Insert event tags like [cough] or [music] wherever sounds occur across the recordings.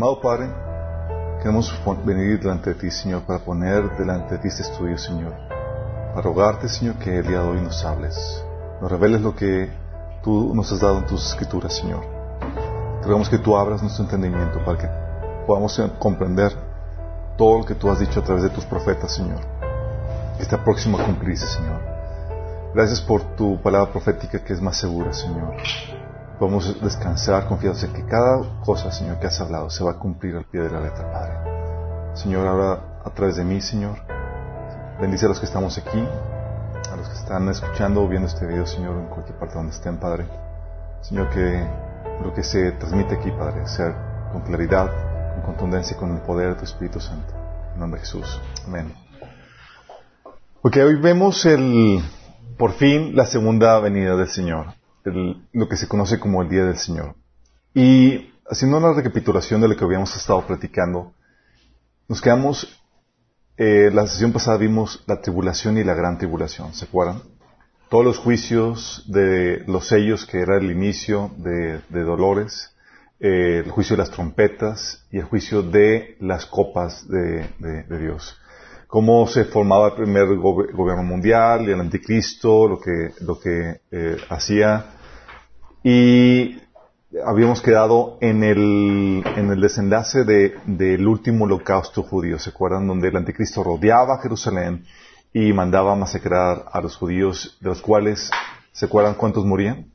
Amado Padre, queremos venir delante de ti, Señor, para poner delante de ti este estudio, Señor. Para rogarte, Señor, que el día de hoy nos hables. Nos reveles lo que tú nos has dado en tus escrituras, Señor. Queremos que tú abras nuestro entendimiento para que podamos comprender todo lo que tú has dicho a través de tus profetas, Señor. Que está próximo a cumplirse, Señor. Gracias por tu palabra profética que es más segura, Señor. Podemos descansar confiados en que cada cosa, Señor, que has hablado se va a cumplir al pie de la letra, Padre. Señor, ahora a través de mí, Señor, bendice a los que estamos aquí, a los que están escuchando o viendo este video, Señor, en cualquier parte donde estén, Padre. Señor, que lo que se transmite aquí, Padre, sea con claridad, con contundencia y con el poder de tu Espíritu Santo. En nombre de Jesús. Amén. Ok, hoy vemos el, por fin, la segunda venida del Señor lo que se conoce como el Día del Señor. Y haciendo una recapitulación de lo que habíamos estado platicando, nos quedamos, eh, la sesión pasada vimos la tribulación y la gran tribulación, ¿se acuerdan? Todos los juicios de los sellos, que era el inicio de, dolores, eh, el juicio de las trompetas y el juicio de las copas de, Dios. Cómo se formaba el primer gobierno mundial el anticristo, lo que, lo que eh, hacía y habíamos quedado en el, en el desenlace de, del último holocausto judío, ¿se acuerdan? Donde el anticristo rodeaba Jerusalén y mandaba masacrar a los judíos, de los cuales, ¿se acuerdan cuántos morían?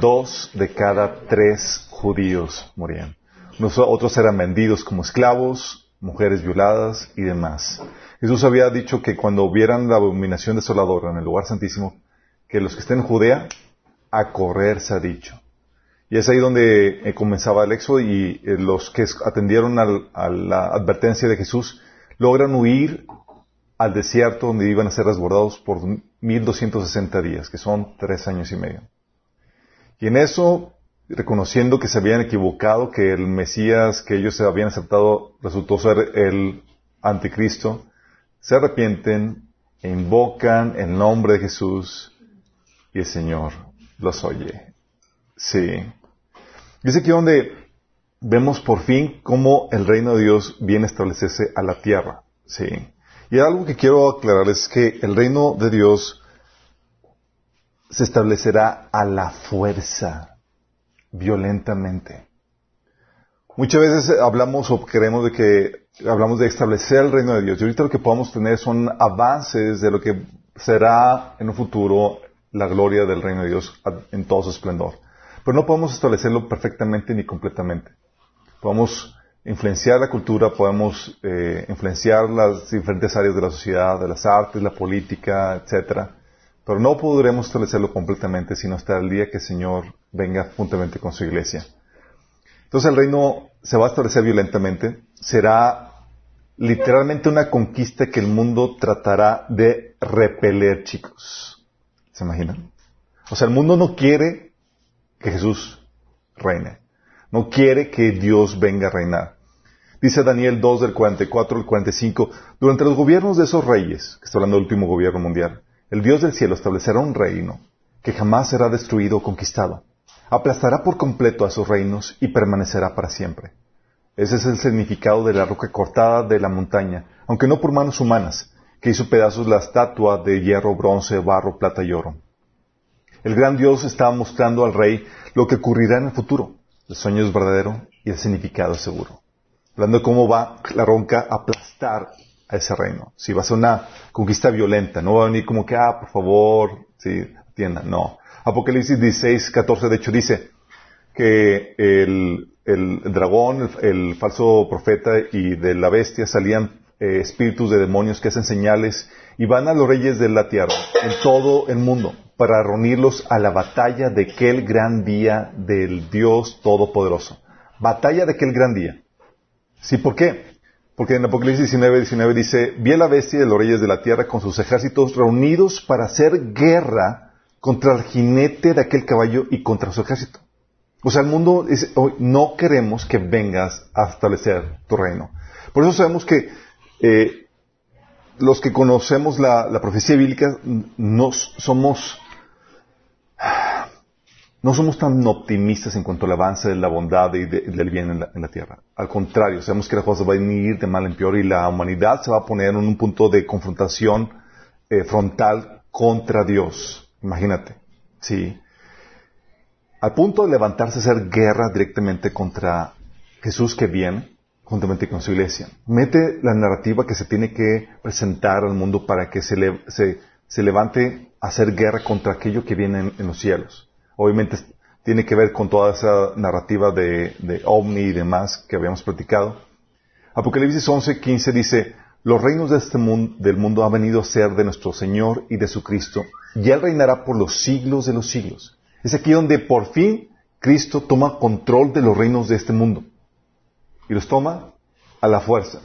Dos de cada tres judíos morían. otros eran vendidos como esclavos, mujeres violadas y demás. Jesús había dicho que cuando vieran la abominación desoladora en el lugar santísimo, que los que estén en Judea a correr, se ha dicho. Y es ahí donde eh, comenzaba el éxodo y eh, los que atendieron a la advertencia de Jesús logran huir al desierto donde iban a ser resguardados por 1260 días, que son tres años y medio. Y en eso, reconociendo que se habían equivocado, que el Mesías que ellos habían aceptado resultó ser el anticristo, se arrepienten e invocan el nombre de Jesús y el Señor los oye. Sí. Dice aquí donde vemos por fin cómo el reino de Dios viene a establecerse a la tierra. Sí. Y algo que quiero aclarar es que el reino de Dios se establecerá a la fuerza, violentamente. Muchas veces hablamos o creemos de que hablamos de establecer el reino de Dios. Y ahorita lo que podemos tener son avances de lo que será en un futuro la gloria del reino de Dios en todo su esplendor. Pero no podemos establecerlo perfectamente ni completamente. Podemos influenciar la cultura, podemos eh, influenciar las diferentes áreas de la sociedad, de las artes, la política, etcétera, pero no podremos establecerlo completamente sino hasta el día que el Señor venga juntamente con su iglesia. Entonces el reino se va a establecer violentamente, será literalmente una conquista que el mundo tratará de repeler, chicos. ¿Se imaginan? O sea, el mundo no quiere que Jesús reine. No quiere que Dios venga a reinar. Dice Daniel 2 del 44 al 45, durante los gobiernos de esos reyes, que está hablando del último gobierno mundial, el Dios del cielo establecerá un reino que jamás será destruido o conquistado. Aplastará por completo a esos reinos y permanecerá para siempre. Ese es el significado de la roca cortada de la montaña, aunque no por manos humanas, que hizo pedazos la estatua de hierro, bronce, barro, plata y oro. El gran Dios estaba mostrando al rey lo que ocurrirá en el futuro. El sueño es verdadero y el significado es seguro. Hablando de cómo va la ronca a aplastar a ese reino. Si va a ser una conquista violenta, no va a venir como que, ah, por favor, sí, atienda, no. Apocalipsis 16, 14, de hecho, dice que el, dragón, el, falso profeta y de la bestia salían eh, espíritus de demonios que hacen señales y van a los reyes de la tierra en todo el mundo para reunirlos a la batalla de aquel gran día del Dios Todopoderoso. Batalla de aquel gran día. ¿Sí? ¿Por qué? Porque en Apocalipsis 19, 19 dice, vi a la bestia de los reyes de la tierra con sus ejércitos reunidos para hacer guerra contra el jinete de aquel caballo y contra su ejército. O sea, el mundo dice, hoy no queremos que vengas a establecer tu reino. Por eso sabemos que eh, los que conocemos la, profecía bíblica nos somos no somos tan optimistas en cuanto al avance de la bondad y del bien en la, tierra. Al contrario, sabemos que las cosas van a ir de mal en peor y la humanidad se va a poner en un punto de confrontación eh, frontal contra Dios. Imagínate. Sí. Al punto de levantarse a hacer guerra directamente contra Jesús que viene, juntamente con su iglesia. Mete la narrativa que se tiene que presentar al mundo para que se, levante a hacer guerra contra aquello que viene en los cielos obviamente tiene que ver con toda esa narrativa de, de ovni y demás que habíamos platicado. Apocalipsis 11, 15 dice, los reinos de este mundo, del mundo han venido a ser de nuestro Señor y de su Cristo, y Él reinará por los siglos de los siglos. Es aquí donde por fin Cristo toma control de los reinos de este mundo. Y los toma a la fuerza.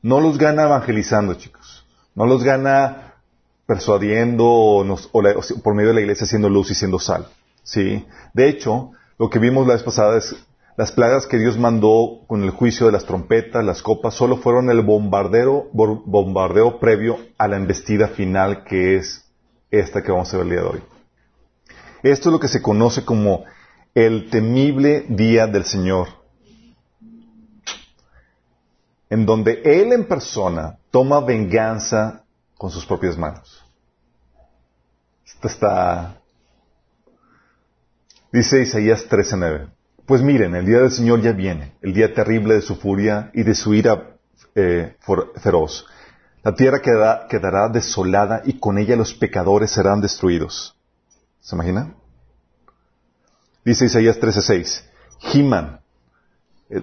No los gana evangelizando, chicos. No los gana persuadiendo o, por medio de la iglesia siendo luz y siendo sal. Sí. De hecho, lo que vimos la vez pasada es las plagas que Dios mandó con el juicio de las trompetas, las copas, solo fueron el bombardeo, bombardeo previo a la embestida final que es esta que vamos a ver el día de hoy. Esto es lo que se conoce como el temible día del Señor, en donde Él en persona toma venganza con sus propias manos. Esto está Dice Isaías 13:9. Pues miren, el día del Señor ya viene, el día terrible de su furia y de su ira eh, feroz. La tierra quedará desolada y con ella los pecadores serán destruidos. ¿Se imagina? Dice Isaías 13:6. Giman, eh,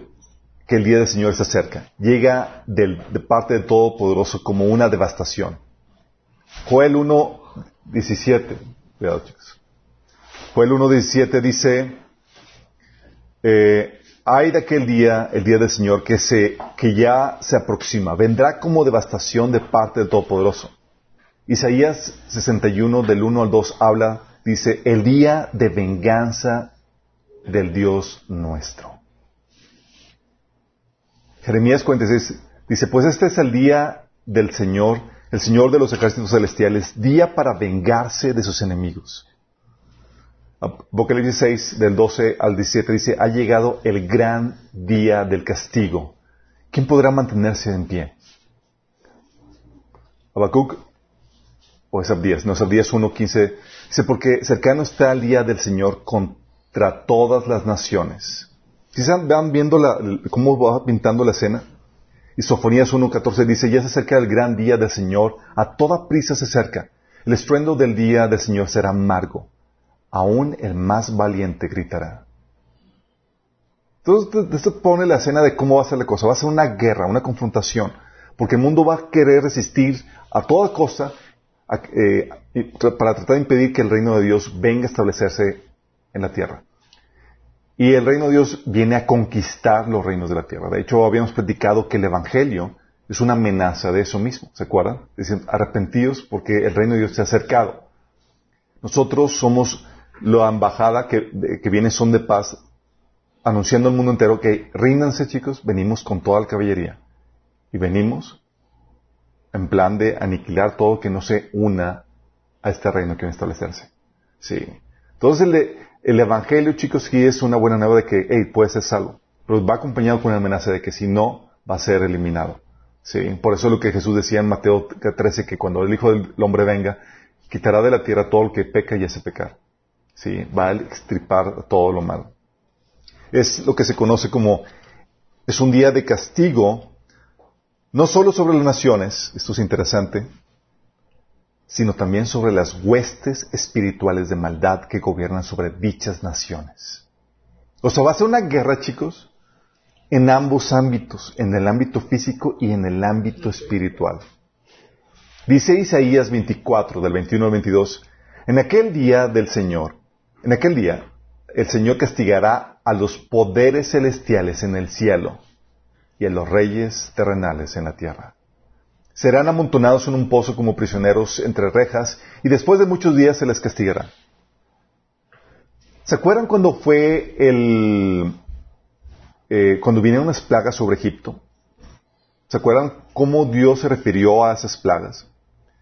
que el día del Señor se acerca. Llega de parte del Todopoderoso como una devastación. Joel 1:17. Cuidado, chicos. Joel 1.17 dice, eh, hay de aquel día, el día del Señor, que, se, que ya se aproxima. Vendrá como devastación de parte del Todopoderoso. Isaías 61 del 1 al 2 habla, dice, el día de venganza del Dios nuestro. Jeremías 46 dice, pues este es el día del Señor, el Señor de los ejércitos celestiales, día para vengarse de sus enemigos Apocalipsis 6, del 12 al 17, dice, ha llegado el gran día del castigo. ¿Quién podrá mantenerse en pie? Habacuc, o es Abdías, no es Abdías 1, 15, dice, porque cercano está el día del Señor contra todas las naciones. Si se van viendo cómo va pintando la escena, y Sofonías 1.14 dice, ya se acerca el gran día del Señor, a toda prisa se acerca. El estruendo del día del Señor será amargo aún el más valiente gritará. Entonces, esto pone la escena de cómo va a ser la cosa. Va a ser una guerra, una confrontación, porque el mundo va a querer resistir a toda costa eh, para tratar de impedir que el reino de Dios venga a establecerse en la tierra. Y el reino de Dios viene a conquistar los reinos de la tierra. De hecho, habíamos platicado que el Evangelio es una amenaza de eso mismo. ¿Se acuerdan? Dicen, arrepentidos porque el reino de Dios se ha acercado. Nosotros somos la embajada que, viene son de paz, anunciando al mundo entero que ríndanse chicos, venimos con toda la caballería. Y venimos en plan de aniquilar todo que no se una a este reino que viene a establecerse. Sí. Entonces el, el Evangelio, chicos, sí es una buena nueva de que, hey, puede ser salvo. Pero va acompañado con una amenaza de que si no, va a ser eliminado. Sí. Por eso lo que Jesús decía en Mateo 13, que cuando el Hijo del Hombre venga, quitará de la tierra todo lo que peca y hace pecar. ¿Sí? va a extirpar todo lo malo. Es lo que se conoce como, es un día de castigo, no solo sobre las naciones, esto es interesante, sino también sobre las huestes espirituales de maldad que gobiernan sobre dichas naciones. O sea, va a ser una guerra, chicos, en ambos ámbitos, en el ámbito físico y en el ámbito espiritual. Dice Isaías 24, del 21 al 22, en aquel día del Señor, en aquel día, el Señor castigará a los poderes celestiales en el cielo y a los reyes terrenales en la tierra. Serán amontonados en un pozo como prisioneros entre rejas y después de muchos días se les castigará. ¿Se acuerdan cuando fue el... Eh, cuando vinieron unas plagas sobre Egipto? ¿Se acuerdan cómo Dios se refirió a esas plagas?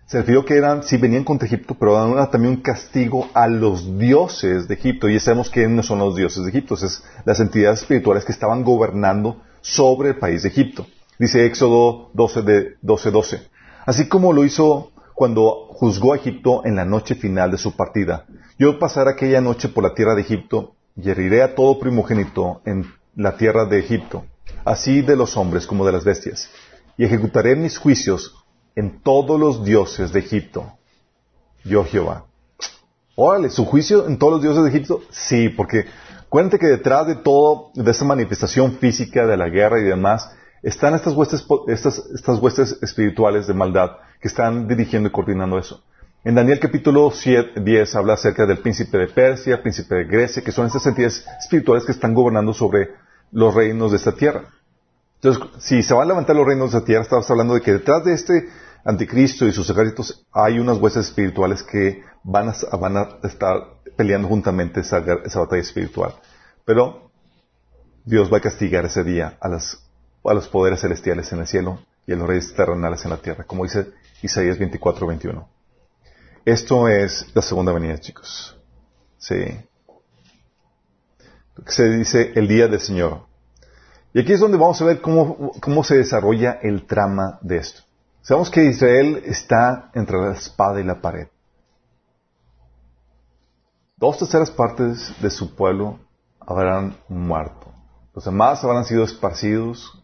Se refirió que eran, sí venían contra Egipto, pero eran también un castigo a los dioses de Egipto. Y sabemos que no son los dioses de Egipto, es las entidades espirituales que estaban gobernando sobre el país de Egipto. Dice Éxodo 12, de, 12, 12. Así como lo hizo cuando juzgó a Egipto en la noche final de su partida. Yo pasaré aquella noche por la tierra de Egipto y heriré a todo primogénito en la tierra de Egipto, así de los hombres como de las bestias, y ejecutaré mis juicios en todos los dioses de Egipto. Yo Jehová. Órale, ¿su juicio en todos los dioses de Egipto? Sí, porque cuente que detrás de todo, de esa manifestación física de la guerra y demás, están estas huestes, estas, estas huestes espirituales de maldad que están dirigiendo y coordinando eso. En Daniel capítulo 7, 10 habla acerca del príncipe de Persia, príncipe de Grecia, que son estas entidades espirituales que están gobernando sobre los reinos de esta tierra. Entonces, si se van a levantar los reinos de esta tierra, estamos hablando de que detrás de este anticristo y sus ejércitos hay unas huestes espirituales que van a, estar peleando juntamente esa, batalla espiritual. Pero Dios va a castigar ese día a, las, los poderes celestiales en el cielo y a los reyes terrenales en la tierra, como dice Isaías 24, 21. Esto es la segunda venida, chicos. Sí. Se dice el día del Señor. Y aquí es donde vamos a ver cómo, cómo se desarrolla el trama de esto. Sabemos que Israel está entre la espada y la pared. Dos terceras partes de su pueblo habrán muerto. Los demás habrán sido esparcidos.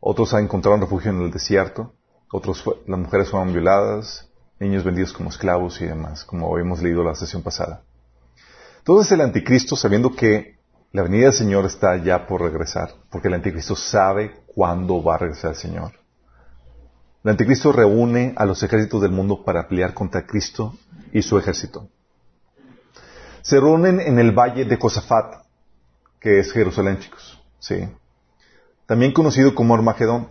Otros han encontrado refugio en el desierto. Otros, las mujeres fueron violadas. Niños vendidos como esclavos y demás, como habíamos leído la sesión pasada. Entonces el anticristo, sabiendo que la venida del Señor está ya por regresar, porque el anticristo sabe cuándo va a regresar el Señor. El anticristo reúne a los ejércitos del mundo para pelear contra Cristo y su ejército. Se reúnen en el valle de Josafat, que es Jerusalén, chicos. Sí. También conocido como Armagedón,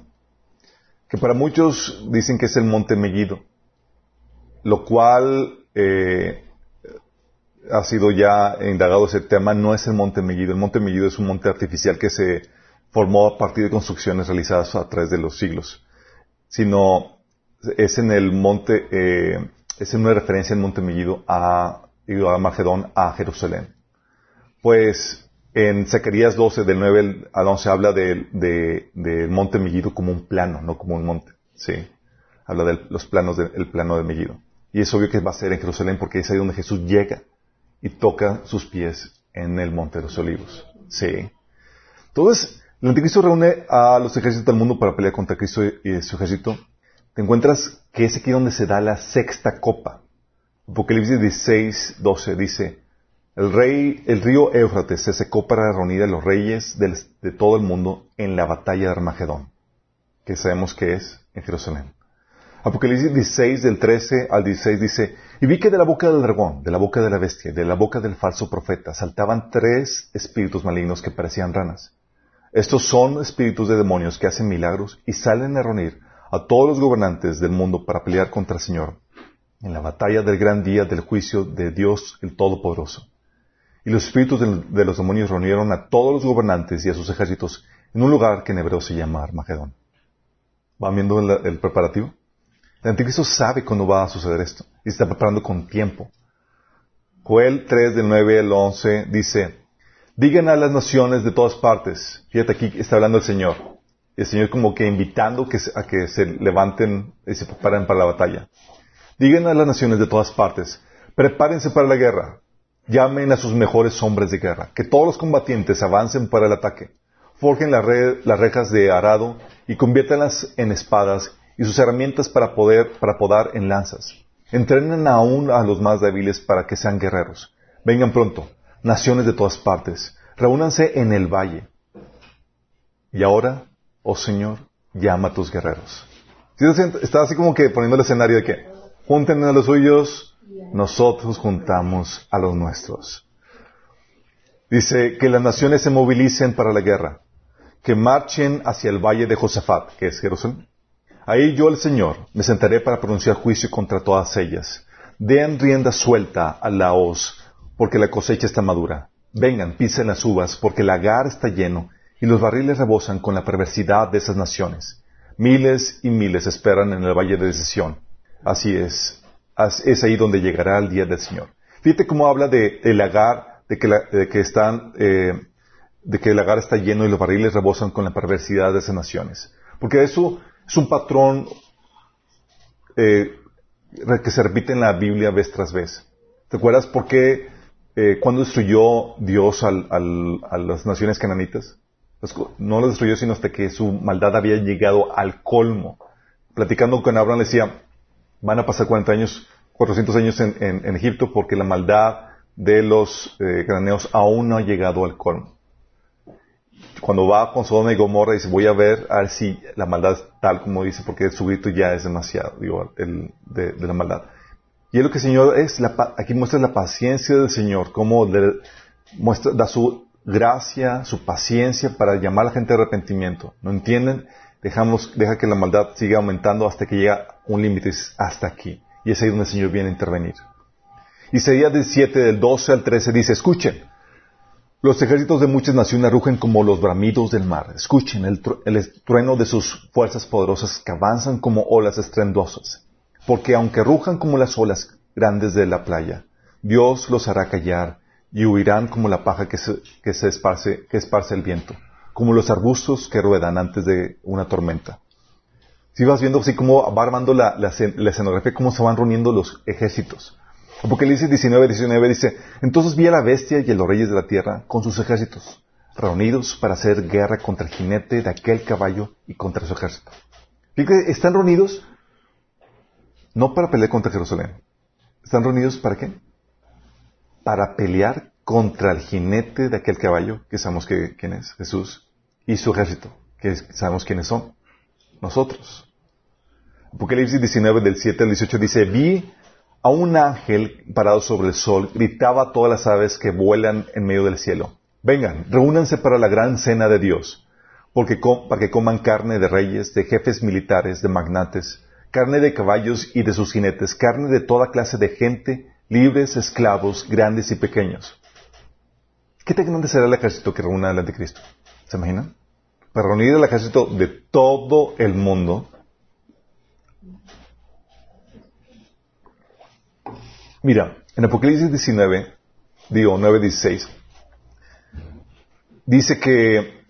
que para muchos dicen que es el monte Mellido, lo cual eh, ha sido ya indagado ese tema, no es el monte Mellido. El monte Mellido es un monte artificial que se formó a partir de construcciones realizadas a través de los siglos sino es en el monte, eh, es en una referencia en Monte Mellido a, a Magedón, a Jerusalén. Pues en Zacarías 12, del 9 al 11, habla del monte Mellido como un plano, no como un monte. Sí. Habla de los planos del plano de Mellido. Y es obvio que va a ser en Jerusalén porque es ahí donde Jesús llega y toca sus pies en el monte de los olivos. Sí. Entonces, el anticristo reúne a los ejércitos del mundo para pelear contra Cristo y su ejército. Te encuentras que es aquí donde se da la sexta copa. Apocalipsis 16, 12 dice, el rey, el río Éufrates se secó para reunir a los reyes de todo el mundo en la batalla de Armagedón, que sabemos que es en Jerusalén. Apocalipsis 16, del 13 al 16 dice, y vi que de la boca del dragón, de la boca de la bestia, de la boca del falso profeta, saltaban tres espíritus malignos que parecían ranas estos son espíritus de demonios que hacen milagros y salen a reunir a todos los gobernantes del mundo para pelear contra el Señor en la batalla del gran día del juicio de Dios el Todopoderoso. Y los espíritus de, los demonios reunieron a todos los gobernantes y a sus ejércitos en un lugar que en hebreo se llama Armagedón. ¿Van viendo el, preparativo? El anticristo sabe cuándo va a suceder esto y está preparando con tiempo. Joel 3 del 9 al 11 dice, Digan a las naciones de todas partes. Fíjate aquí está hablando el Señor. El Señor como que invitando a que se levanten y se preparen para la batalla. Digan a las naciones de todas partes, prepárense para la guerra. Llamen a sus mejores hombres de guerra. Que todos los combatientes avancen para el ataque. Forjen las rejas de arado y conviértanlas en espadas y sus herramientas para poder, para podar en lanzas. Entrenen aún a los más débiles para que sean guerreros. Vengan pronto naciones de todas partes, reúnanse en el valle. Y ahora, oh Señor, llama a tus guerreros. Está así como que poniendo el escenario de que junten a los suyos, nosotros juntamos a los nuestros. Dice que las naciones se movilicen para la guerra, que marchen hacia el valle de Josafat, que es Jerusalén. Ahí yo, el Señor, me sentaré para pronunciar juicio contra todas ellas. Den rienda suelta a la hoz porque la cosecha está madura. Vengan, pisen las uvas, porque el lagar está lleno, y los barriles rebosan con la perversidad de esas naciones. Miles y miles esperan en el valle de decisión. Así es. Es ahí donde llegará el día del Señor. Fíjate cómo habla de el lagar, de que, de que están, eh, de que el lagar está lleno y los barriles rebosan con la perversidad de esas naciones. Porque eso es un patrón eh, que se repite en la Biblia vez tras vez. ¿Te acuerdas por qué eh, cuando destruyó Dios a las naciones cananitas? No lo destruyó sino hasta que su maldad había llegado al colmo. Platicando con Abraham le decía, van a pasar 40 años, 400 años en, Egipto porque la maldad de los eh, cananeos aún no ha llegado al colmo. Cuando va con Sodoma y Gomorra dice, voy a ver a ver si la maldad es tal como dice, porque su grito ya es demasiado, digo, el, de la maldad. Y es lo que el Señor es, aquí muestra la paciencia del Señor, cómo le muestra, da su gracia, su paciencia para llamar a la gente a arrepentimiento. ¿No entienden? Dejamos, deja que la maldad siga aumentando hasta que llega un límite, hasta aquí. Y es ahí donde el Señor viene a intervenir. Isaías 17, del 12 al 13 dice, escuchen, los ejércitos de muchas naciones rugen como los bramidos del mar. Escuchen el, el trueno de sus fuerzas poderosas que avanzan como olas estrendosas porque aunque rujan como las olas grandes de la playa, Dios los hará callar y huirán como la paja que se, que se esparce, que esparce el viento, como los arbustos que ruedan antes de una tormenta. Si vas viendo así como va armando la, la, escenografía, cómo se van reuniendo los ejércitos. Apocalipsis 19, 19 dice, entonces vi a la bestia y a los reyes de la tierra con sus ejércitos, reunidos para hacer guerra contra el jinete de aquel caballo y contra su ejército. Fíjate, están reunidos no para pelear contra Jerusalén. ¿Están reunidos para qué? Para pelear contra el jinete de aquel caballo, que sabemos quién es, Jesús, y su ejército, que sabemos quiénes son, nosotros. Apocalipsis 19 del 7 al 18 dice, vi a un ángel parado sobre el sol, gritaba a todas las aves que vuelan en medio del cielo, vengan, reúnanse para la gran cena de Dios, porque para que coman carne de reyes, de jefes militares, de magnates, carne de caballos y de sus jinetes, carne de toda clase de gente, libres, esclavos, grandes y pequeños. ¿Qué tan grande será el ejército que reúna al anticristo? ¿Se imaginan? Para reunir el ejército de todo el mundo. Mira, en Apocalipsis 19, digo 9.16, dice que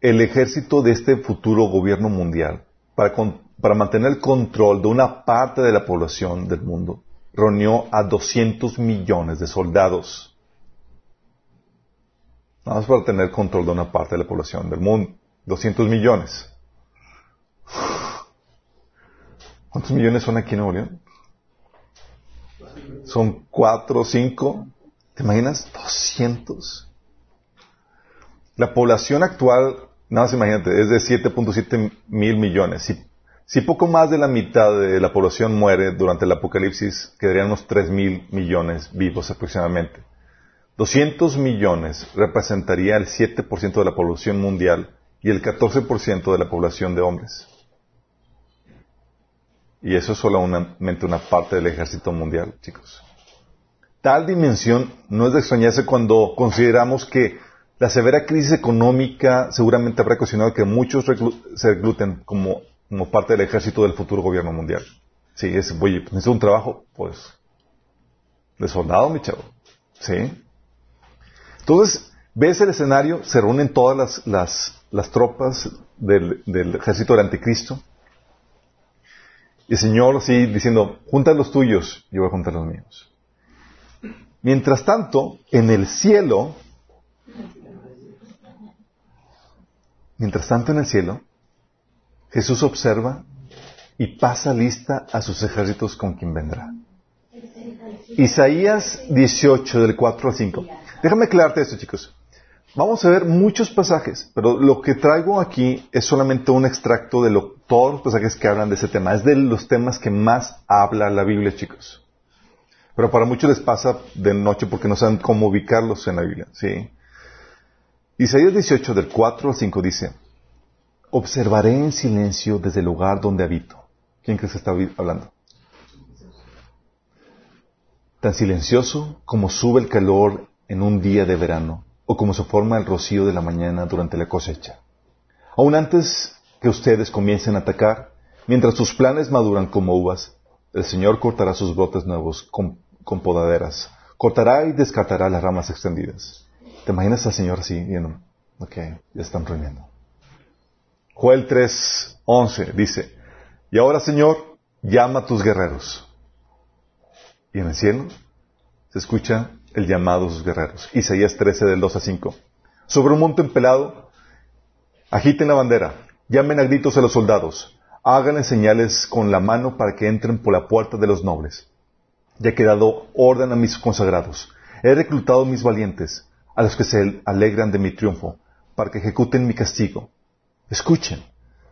el ejército de este futuro gobierno mundial, para, para mantener el control de una parte de la población del mundo, reunió a 200 millones de soldados. Nada más para tener control de una parte de la población del mundo. 200 millones. ¿Cuántos millones son aquí en Nuevo? Son 4, 5. ¿Te imaginas? 200. La población actual, nada más imagínate, es de 7.7 mil millones. Poco más de la mitad de la población muere durante el apocalipsis, quedarían unos 3 mil millones vivos aproximadamente. 200 millones representaría el 7% de la población mundial y el 14% de la población de hombres. Y eso es solamente una parte del ejército mundial, chicos. Tal dimensión no es de extrañarse cuando consideramos que la severa crisis económica seguramente habrá ocasionado que muchos se recluten como como parte del ejército del futuro gobierno mundial. Sí, es, oye, necesito un trabajo, pues, de soldado, mi chavo. Sí. Entonces, ves el escenario, se reúnen todas las, las, las tropas del, del, ejército del anticristo. Y el Señor sí diciendo, junta los tuyos, yo voy a juntar los míos. Mientras tanto, en el cielo, mientras tanto en el cielo, Jesús observa y pasa lista a sus ejércitos con quien vendrá. Isaías 18, del 4 al 5. Déjame aclararte esto, chicos. Vamos a ver muchos pasajes, pero lo que traigo aquí es solamente un extracto de todos los pasajes que hablan de ese tema. Es de los temas que más habla la Biblia, chicos. Pero para muchos les pasa de noche porque no saben cómo ubicarlos en la Biblia. ¿sí? Isaías 18, del 4 al 5 dice, Observaré en silencio desde el lugar donde habito. ¿Quién crees que está hablando? Tan silencioso como sube el calor en un día de verano o como se forma el rocío de la mañana durante la cosecha. Aún antes que ustedes comiencen a atacar, Mientras sus planes maduran como uvas, el Señor cortará sus brotes nuevos con, podaderas. Cortará y descartará las ramas extendidas. ¿Te imaginas al Señor así viendo? Ok, ya están reuniendo. Joel 3, 11 dice, y ahora Señor, llama a tus guerreros. Y en el cielo se escucha el llamado de sus guerreros. Isaías 13 del 2 a 5. Sobre un monte empelado, agiten la bandera, llamen a gritos a los soldados, háganle señales con la mano para que entren por la puerta de los nobles. Ya he dado orden a mis consagrados. He reclutado mis valientes, a los que se alegran de mi triunfo, para que ejecuten mi castigo. Escuchen.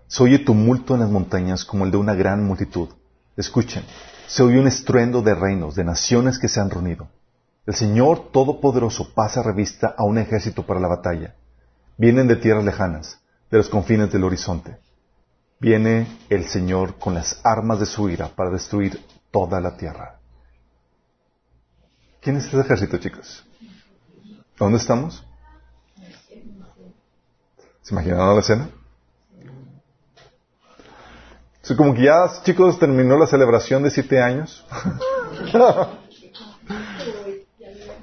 Se oye tumulto en las montañas como el de una gran multitud. Escuchen. Se oye un estruendo de reinos, de naciones que se han reunido. El Señor Todopoderoso pasa revista a un ejército para la batalla. Vienen de tierras lejanas, de los confines del horizonte. Viene el Señor con las armas de su ira para destruir toda la tierra. ¿Quién es ese ejército, chicos? ¿Dónde estamos? ¿Se imaginaron la escena? Como que ya, chicos, terminó la celebración de siete años. [laughs]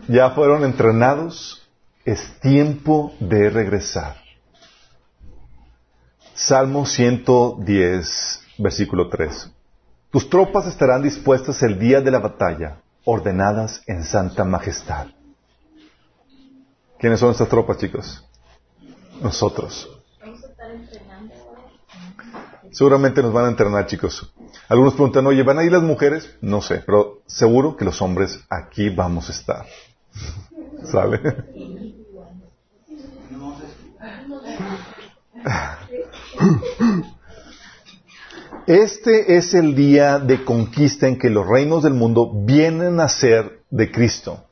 ya fueron entrenados. Es tiempo de regresar. Salmo 110, versículo 3. Tus tropas estarán dispuestas el día de la batalla, ordenadas en santa majestad. ¿Quiénes son estas tropas, chicos? Nosotros. Seguramente nos van a entrenar, chicos. Algunos preguntan, oye, ¿van a ir las mujeres? No sé, pero seguro que los hombres aquí vamos a estar. [laughs] ¿Sale? [laughs] Este es el día de conquista en que los reinos del mundo vienen a ser de Cristo.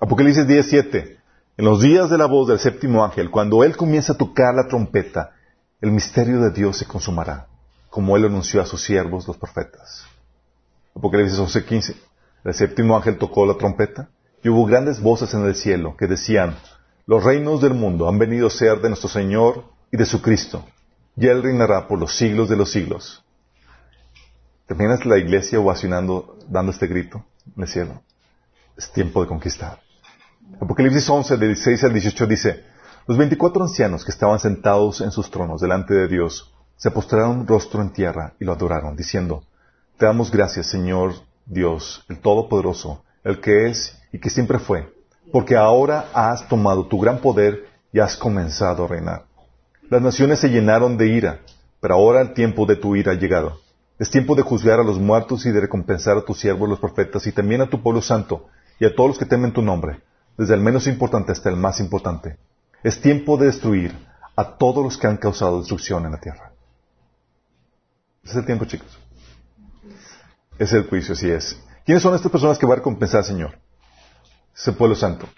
Apocalipsis 17. En los días de la voz del séptimo ángel, cuando él comienza a tocar la trompeta, el misterio de Dios se consumará, como él anunció a sus siervos los profetas. Apocalipsis 11:15. El séptimo ángel tocó la trompeta y hubo grandes voces en el cielo que decían, los reinos del mundo han venido a ser de nuestro Señor y de su Cristo, y Él reinará por los siglos de los siglos. ¿Te imaginas la iglesia ovacionando, dando este grito en el cielo? Es tiempo de conquistar. Apocalipsis 11, del 16 al 18 dice, los veinticuatro ancianos que estaban sentados en sus tronos delante de Dios se postraron rostro en tierra y lo adoraron, diciendo, Te damos gracias, Señor Dios, el Todopoderoso, el que es y que siempre fue, porque ahora has tomado tu gran poder y has comenzado a reinar. Las naciones se llenaron de ira, pero ahora el tiempo de tu ira ha llegado. Es tiempo de juzgar a los muertos y de recompensar a tus siervos los profetas y también a tu pueblo santo y a todos los que temen tu nombre, desde el menos importante hasta el más importante. Es tiempo de destruir a todos los que han causado destrucción en la tierra. es el tiempo, chicos. Es el juicio, así es. ¿Quiénes son estas personas que va a recompensar al Señor? Ese pueblo santo.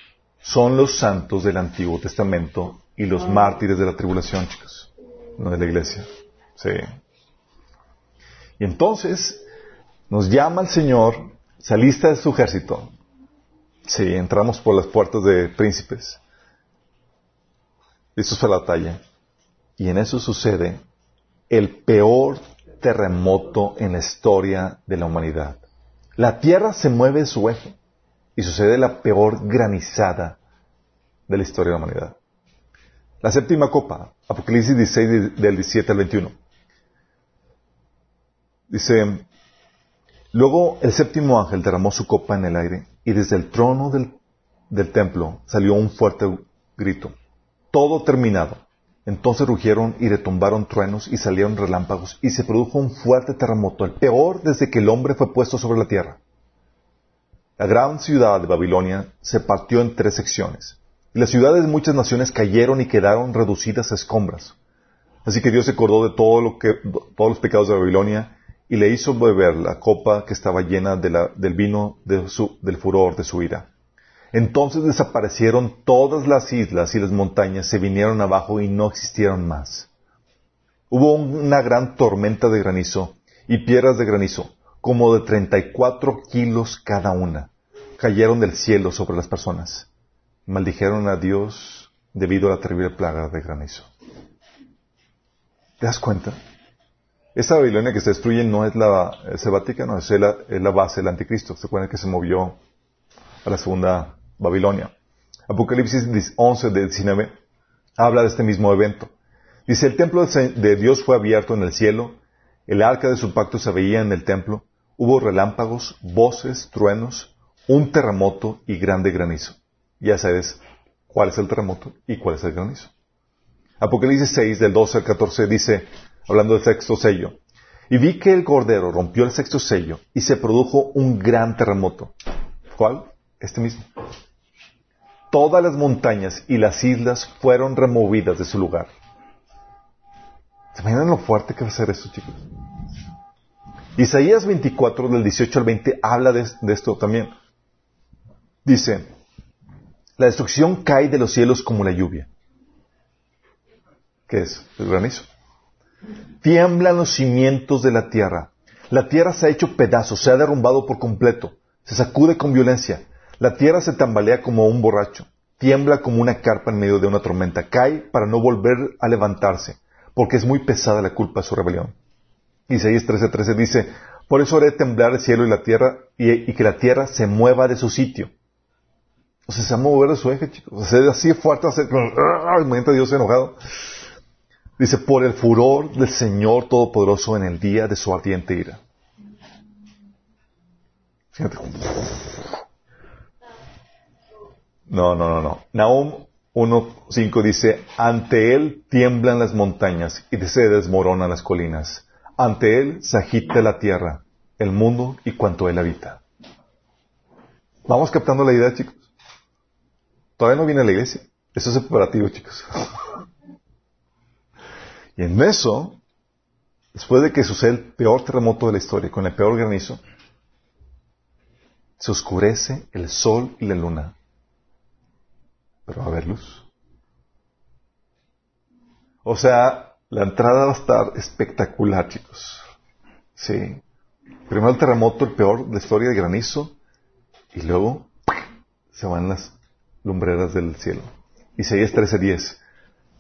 Son los santos del Antiguo Testamento y los mártires de la tribulación, chicos. No de la iglesia. Sí. Y entonces nos llama el Señor, se alista de su ejército. Sí, entramos por las puertas de príncipes listos para la batalla. Y en eso sucede el peor terremoto en la historia de la humanidad. La Tierra se mueve de su eje y sucede la peor granizada de la historia de la humanidad. La séptima copa, Apocalipsis 16 del 17 al 21. Dice, luego el séptimo ángel derramó su copa en el aire y desde el trono del, del templo salió un fuerte grito todo terminado. Entonces rugieron y retumbaron truenos y salieron relámpagos y se produjo un fuerte terremoto, el peor desde que el hombre fue puesto sobre la tierra. La gran ciudad de Babilonia se partió en tres secciones y las ciudades de muchas naciones cayeron y quedaron reducidas a escombras. Así que Dios se acordó de todo lo que, todos los pecados de Babilonia y le hizo beber la copa que estaba llena del vino del furor de su ira. Entonces desaparecieron todas las islas y las montañas, se vinieron abajo y no existieron más. Hubo una gran tormenta de granizo y piedras de granizo, como de treinta y cuatro kilos cada una, cayeron del cielo sobre las personas. Maldijeron a Dios debido a la terrible plaga de granizo. ¿Te das cuenta? Esa Babilonia que se destruye no es la sebática, no, es la, es la base del anticristo. ¿Se acuerdan que se movió a la segunda Babilonia? Apocalipsis 11 de 19 habla de este mismo evento. Dice, el templo de Dios fue abierto en el cielo, el arca de su pacto se veía en el templo, hubo relámpagos, voces, truenos, un terremoto y grande granizo. Ya sabes cuál es el terremoto y cuál es el granizo. Apocalipsis 6 del 12 al 14 dice, hablando del sexto sello, y vi que el cordero rompió el sexto sello y se produjo un gran terremoto. ¿Cuál? Este mismo. Todas las montañas y las islas fueron removidas de su lugar. ¿Se imaginan lo fuerte que va a ser eso, chicos? Isaías 24, del 18 al 20, habla de, de esto también. Dice, la destrucción cae de los cielos como la lluvia. ¿Qué es? El granizo. Tiemblan los cimientos de la tierra. La tierra se ha hecho pedazos, se ha derrumbado por completo. Se sacude con violencia. La tierra se tambalea como un borracho. Tiembla como una carpa en medio de una tormenta. Cae para no volver a levantarse, porque es muy pesada la culpa de su rebelión. Isaías 13:13 dice, por eso haré temblar el cielo y la tierra y, que la tierra se mueva de su sitio. O sea, se va a mover de su eje, chicos. O sea, así fuerte, así, imagínate Dios enojado. Dice, por el furor del Señor Todopoderoso en el día de su ardiente ira. Fíjate. No, no, no, no. Nahum 1.5 dice, ante él tiemblan las montañas y se desmoronan las colinas. Ante él se agita la tierra, el mundo y cuanto él habita. Vamos captando la idea, chicos. Todavía no viene la iglesia. Eso es preparativo, chicos. [laughs] Y en eso, después de que sucede el peor terremoto de la historia, con el peor granizo, se oscurece el sol y la luna. Pero va a haber luz. O sea, la entrada va a estar espectacular, chicos. Sí. Primero el terremoto, el peor de la historia de granizo, y luego se van las lumbreras del cielo. Isaías 13:10.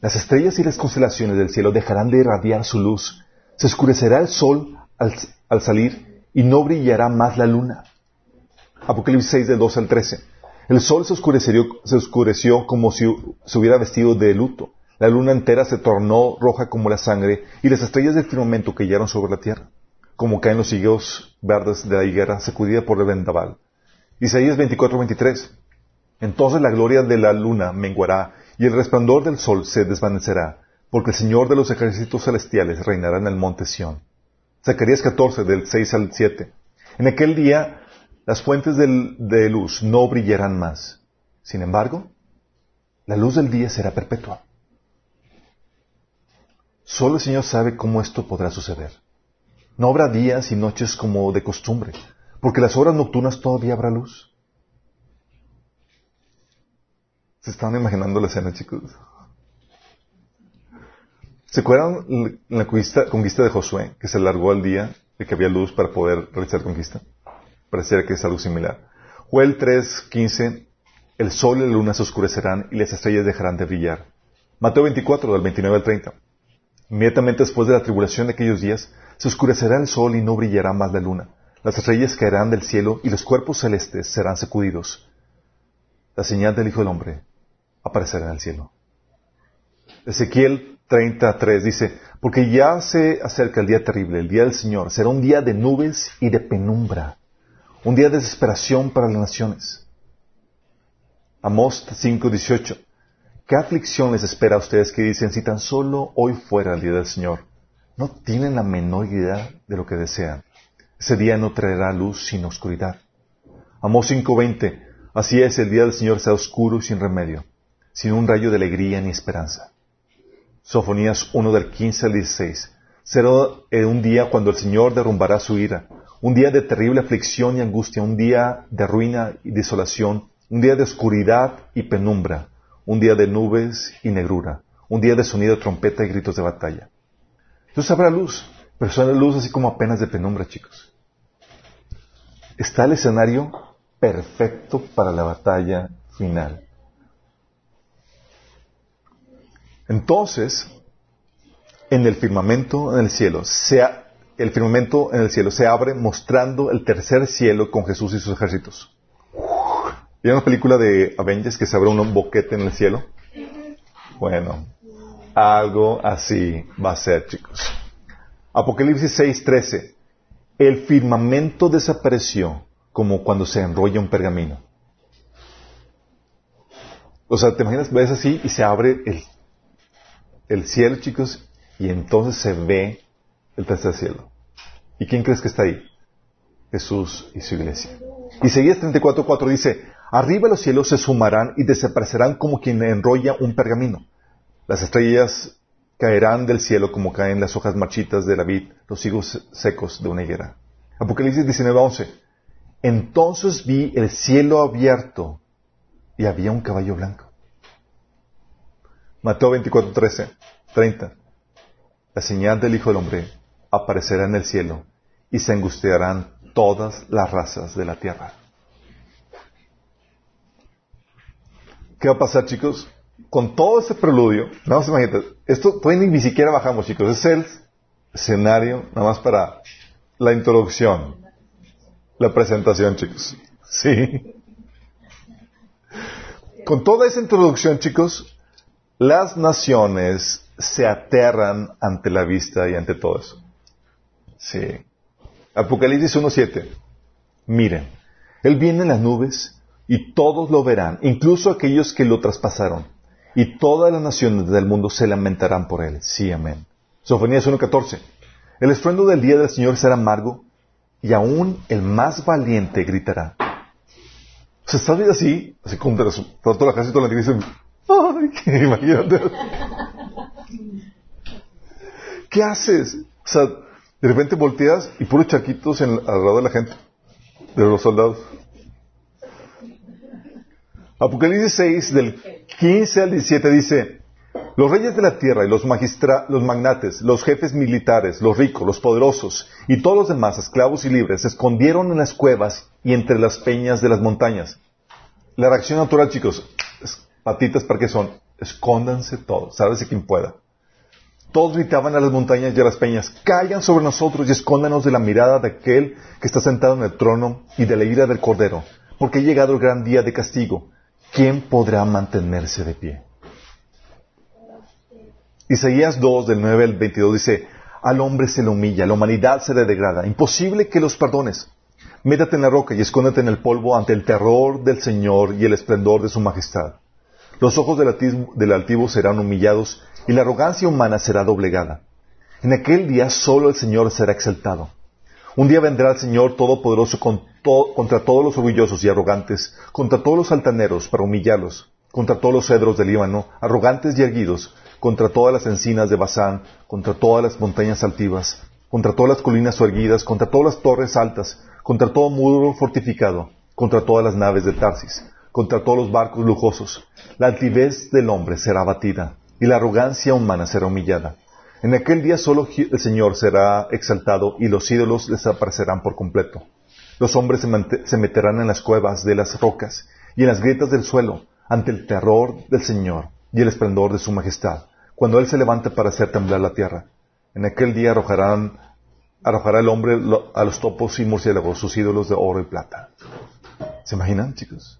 Las estrellas y las constelaciones del cielo dejarán de irradiar su luz. Se oscurecerá el sol al, salir y no brillará más la luna. Apocalipsis 6 del 12 al 13. El sol se oscureció, se oscureció como si se hubiera vestido de luto. La luna entera se tornó roja como la sangre y las estrellas del firmamento cayeron sobre la tierra, como caen los higos verdes de la higuera sacudida por el vendaval. Isaías 24, 23. Entonces la gloria de la luna menguará y el resplandor del sol se desvanecerá, porque el Señor de los ejércitos celestiales reinará en el monte Sión. Zacarías 14, del 6 al 7. En aquel día las fuentes de luz no brillarán más. Sin embargo, la luz del día será perpetua. Solo el Señor sabe cómo esto podrá suceder. No habrá días y noches como de costumbre, porque las horas nocturnas todavía habrá luz. ¿Se estaban imaginando la escena, chicos? ¿Se acuerdan la conquista, de Josué, que se largó al día de que había luz para poder realizar conquista? Pareciera que es algo similar. Joel 3.15, el sol y la luna se oscurecerán y las estrellas dejarán de brillar. Mateo 24, del 29 al 30. Inmediatamente después de la tribulación de aquellos días, se oscurecerá el sol y no brillará más la luna. Las estrellas caerán del cielo y los cuerpos celestes serán sacudidos. La señal del Hijo del Hombre aparecerá en el cielo. Ezequiel 33 dice, porque ya se acerca el día terrible, el día del Señor. Será un día de nubes y de penumbra, un día de desesperación para las naciones. Amós 5:18. ¿Qué aflicción les espera a ustedes que dicen, si tan solo hoy fuera el día del Señor? No tienen la menor idea de lo que desean. Ese día no traerá luz sino oscuridad. Amós 5:20. Así es, el día del Señor será oscuro y sin remedio sin un rayo de alegría ni esperanza. Sofonías 1 del 15 al 16. Será un día cuando el Señor derrumbará su ira, un día de terrible aflicción y angustia, un día de ruina y desolación, un día de oscuridad y penumbra, un día de nubes y negrura, un día de sonido de trompeta y gritos de batalla. Entonces habrá luz, pero suena luz así como apenas de penumbra, chicos. Está el escenario perfecto para la batalla final. Entonces, en el firmamento, en el cielo, se el firmamento en el cielo se abre mostrando el tercer cielo con Jesús y sus ejércitos. ¿Vieron una película de Avengers que se abre un boquete en el cielo? Bueno, algo así va a ser, chicos. Apocalipsis 6:13. El firmamento desapareció como cuando se enrolla un pergamino. O sea, te imaginas, ves así y se abre el, el cielo, chicos, y entonces se ve el tercer cielo. ¿Y quién crees que está ahí? Jesús y su iglesia. Isaías 34.4 dice, arriba los cielos se sumarán y desaparecerán como quien enrolla un pergamino. Las estrellas caerán del cielo como caen las hojas marchitas de la vid, los higos secos de una higuera. Apocalipsis 19.11. Entonces vi el cielo abierto y había un caballo blanco. Mateo 24.13. 30. La señal del Hijo del Hombre aparecerá en el cielo y se angustiarán todas las razas de la tierra. ¿Qué va a pasar, chicos? con todo ese preludio, nada más imagínate, esto todavía ni siquiera bajamos, chicos, es el escenario nada más para la introducción, la presentación, chicos. Sí. Con toda esa introducción, chicos, las naciones se aterran ante la vista y ante todo eso. Sí. Apocalipsis 1.7. Miren, Él viene en las nubes y todos lo verán, incluso aquellos que lo traspasaron y todas las naciones del mundo se lamentarán por él. Sí, amén. Sofonías 1.14. El estruendo del día del Señor será amargo y aún el más valiente gritará. O sea, estás así, así la casa y toda la gente dice, ¡ay! [laughs] Imagínate. ¿Qué haces? O sea, de repente volteas y puros chaquitos en, alrededor de la gente, de los soldados. Apocalipsis 6, del 15 al 17 dice, los reyes de la tierra y los, los magnates, los jefes militares, los ricos, los poderosos y todos los demás, esclavos y libres, se escondieron en las cuevas y entre las peñas de las montañas. La reacción natural, chicos, patitas para que son, escóndanse todos, sabes quien pueda. Todos gritaban a las montañas y a las peñas, caigan sobre nosotros y escóndanos de la mirada de aquel que está sentado en el trono y de la ira del cordero, porque ha llegado el gran día de castigo ¿quién podrá mantenerse de pie? Isaías 2, del 9 al 22 dice, al hombre se le humilla, la humanidad se le degrada, imposible que los perdones. Métate en la roca y escóndete en el polvo ante el terror del Señor y el esplendor de su majestad. Los ojos del, del altivo serán humillados y la arrogancia humana será doblegada. En aquel día solo el Señor será exaltado. Un día vendrá el Señor Todopoderoso contra todos los orgullosos y arrogantes, contra todos los altaneros para humillarlos, contra todos los cedros del Líbano, arrogantes y erguidos, contra todas las encinas de Basán, contra todas las montañas altivas, contra todas las colinas erguidas, contra todas las torres altas, contra todo muro fortificado, contra todas las naves de Tarsis, contra todos los barcos lujosos. La altivez del hombre será abatida, y la arrogancia humana será humillada. En aquel día solo el Señor será exaltado y los ídolos desaparecerán por completo. Los hombres se, meterán en las cuevas de las rocas y en las grietas del suelo ante el terror del Señor y el esplendor de su majestad, cuando Él se levante para hacer temblar la tierra. En aquel día arrojarán, arrojará el hombre a los topos y murciélagos sus ídolos de oro y plata. ¿Se imaginan, chicos?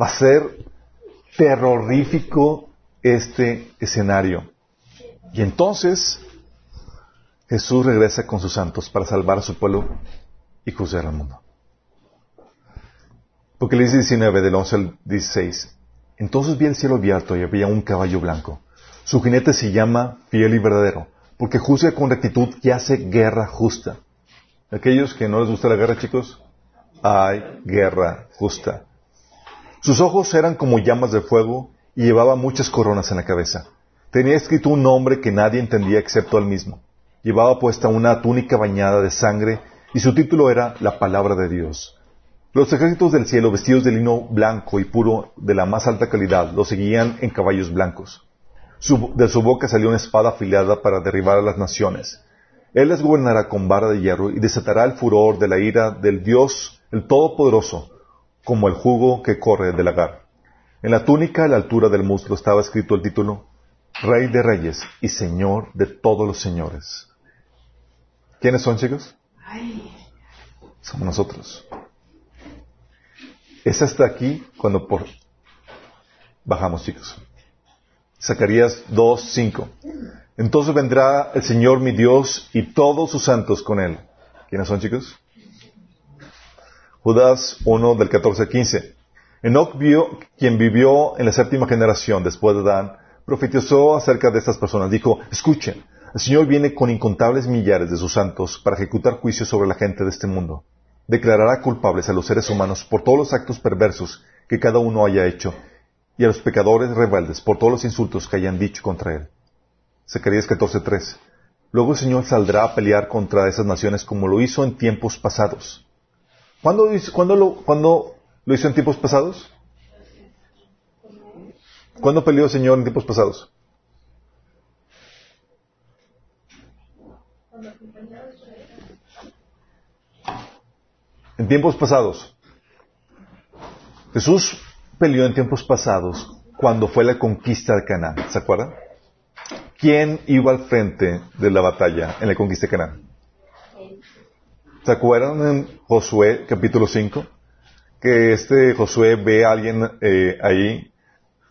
Va a ser terrorífico este escenario. Y entonces Jesús regresa con sus santos para salvar a su pueblo y juzgar al mundo. Porque le dice 19, del 11 al 16. Entonces vi el cielo abierto y había un caballo blanco. Su jinete se llama fiel y verdadero, porque juzga con rectitud y hace guerra justa. Aquellos que no les gusta la guerra, chicos, hay guerra justa. Sus ojos eran como llamas de fuego y llevaba muchas coronas en la cabeza. Tenía escrito un nombre que nadie entendía excepto él mismo. Llevaba puesta una túnica bañada de sangre y su título era La palabra de Dios. Los ejércitos del cielo, vestidos de lino blanco y puro de la más alta calidad, lo seguían en caballos blancos. de su boca salió una espada afilada para derribar a las naciones. Él les gobernará con vara de hierro y desatará el furor de la ira del Dios, el Todopoderoso, como el jugo que corre del lagar. En la túnica a la altura del muslo estaba escrito el título Rey de reyes y Señor de todos los señores. ¿Quiénes son, chicos? Somos nosotros. Es hasta aquí cuando por... bajamos, chicos. Zacarías 2, 5. Entonces vendrá el Señor mi Dios y todos sus santos con él. ¿Quiénes son, chicos? Judas 1 del 14 al 15. Enoch vio, quien vivió en la séptima generación después de Adán, profetizó acerca de estas personas. Dijo, escuchen, el Señor viene con incontables millares de sus santos para ejecutar juicios sobre la gente de este mundo. Declarará culpables a los seres humanos por todos los actos perversos que cada uno haya hecho y a los pecadores rebeldes por todos los insultos que hayan dicho contra él. Zacarías 14:3. Luego el Señor saldrá a pelear contra esas naciones como lo hizo en tiempos pasados. ¿Cuándo, lo, lo hizo en tiempos pasados? ¿Cuándo peleó el Señor en tiempos pasados? En tiempos pasados. Jesús peleó en tiempos pasados cuando fue la conquista de Canaán. ¿Se acuerdan? ¿Quién iba al frente de la batalla en la conquista de Canaán? ¿Se acuerdan en Josué capítulo 5? Que este Josué ve a alguien eh, ahí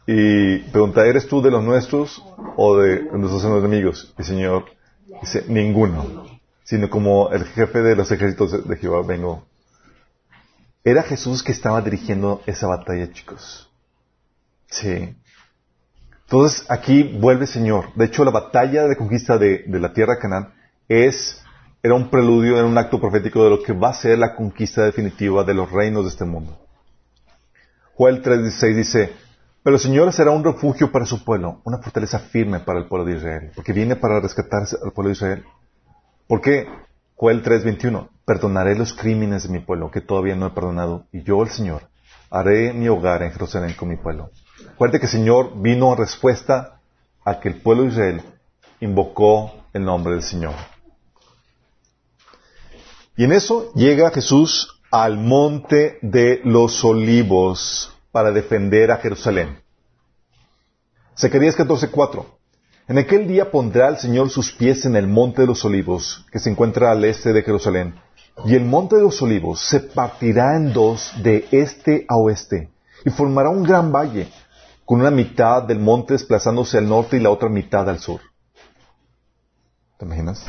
y pregunta, ¿eres tú de los nuestros o de nuestros enemigos? Y el Señor dice, ninguno, sino como el jefe de los ejércitos de Jehová vengo. Era Jesús que estaba dirigiendo esa batalla, chicos. Sí. Entonces aquí vuelve el Señor. De hecho, la batalla de conquista de, la tierra de Canaán es, era un preludio, era un acto profético de lo que va a ser la conquista definitiva de los reinos de este mundo. Joel 3.16 dice, pero el Señor será un refugio para su pueblo, una fortaleza firme para el pueblo de Israel, porque viene para rescatar al pueblo de Israel. ¿Por qué? Joel 3.21, perdonaré los crímenes de mi pueblo que todavía no he perdonado, y yo, el Señor, haré mi hogar en Jerusalén con mi pueblo. Recuerde que el Señor vino en respuesta a que el pueblo de Israel invocó el nombre del Señor. Y en eso llega Jesús al monte de los olivos para defender a Jerusalén. Zacarías 14:4. En aquel día pondrá el Señor sus pies en el monte de los olivos, que se encuentra al este de Jerusalén, y el monte de los olivos se partirá en dos de este a oeste, y formará un gran valle, con una mitad del monte desplazándose al norte y la otra mitad al sur. ¿Te imaginas?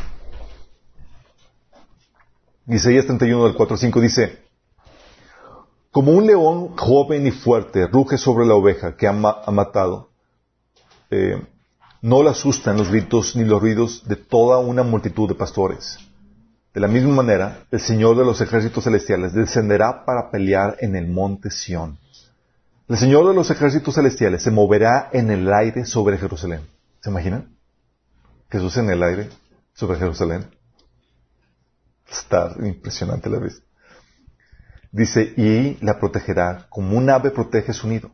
Isaías 31 del 4 al 5 dice, como un león joven y fuerte ruge sobre la oveja que ha, matado, eh, no le asustan los gritos ni los ruidos de toda una multitud de pastores. De la misma manera, el Señor de los ejércitos celestiales descenderá para pelear en el monte Sión. El Señor de los ejércitos celestiales se moverá en el aire sobre Jerusalén. ¿Se imaginan? Jesús en el aire sobre Jerusalén. Está impresionante la vista. Dice, y la protegerá como un ave protege su nido.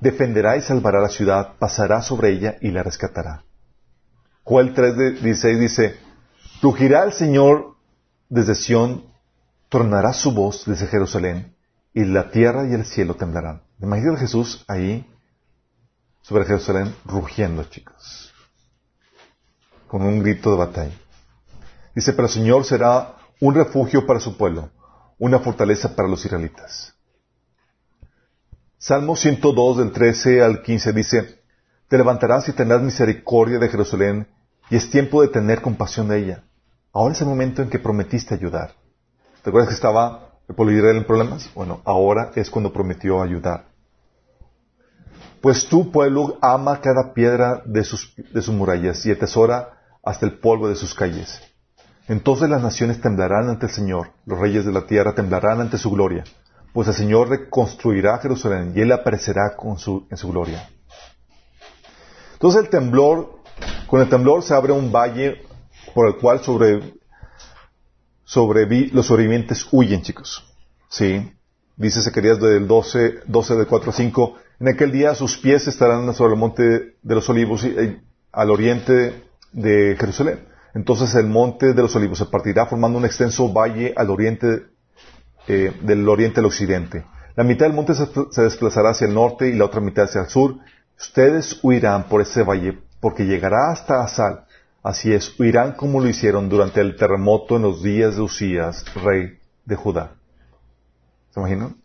Defenderá y salvará la ciudad, pasará sobre ella y la rescatará. Joel 3.16 dice, rugirá el Señor desde Sión, tornará su voz desde Jerusalén, y la tierra y el cielo temblarán. Imagínate a Jesús ahí sobre Jerusalén rugiendo, chicos, con un grito de batalla. Dice, pero el Señor será un refugio para su pueblo, una fortaleza para los israelitas. Salmo 102 del 13 al 15 dice, Te levantarás y tendrás misericordia de Jerusalén, y es tiempo de tener compasión de ella. Ahora es el momento en que prometiste ayudar. ¿Te acuerdas que estaba el pueblo de Israel en problemas? Bueno, ahora es cuando prometió ayudar. Pues tu pueblo ama cada piedra de sus, de sus murallas y atesora hasta el polvo de sus calles. Entonces las naciones temblarán ante el Señor, los reyes de la tierra temblarán ante su gloria, pues el Señor reconstruirá Jerusalén y Él aparecerá en su gloria. Entonces el temblor, con el temblor se abre un valle por el cual sobre, sobre los sobrevivientes huyen, chicos. ¿Sí? Dice Zacarías del 12, 12 del 4 a 5, en aquel día sus pies estarán sobre el monte de los olivos eh, al oriente de Jerusalén. Entonces el monte de los olivos se partirá formando un extenso valle al oriente, eh, del oriente al occidente. La mitad del monte se, desplazará hacia el norte y la otra mitad hacia el sur. Ustedes huirán por ese valle porque llegará hasta Asal, Así es, huirán como lo hicieron durante el terremoto en los días de Usías, rey de Judá. ¿Se imaginan?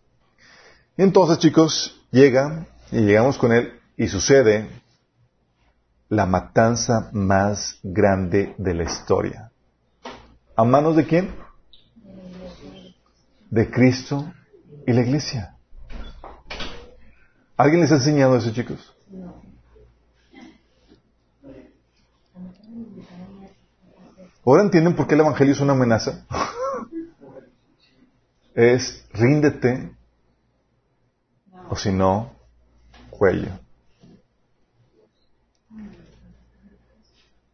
Y entonces, chicos, llega y llegamos con él y sucede la matanza más grande de la historia. ¿A manos de quién? De Cristo y la iglesia. ¿Alguien les ha enseñado eso, chicos? ¿Ahora entienden por qué el Evangelio es una amenaza? [laughs] es ríndete o si no, cuello.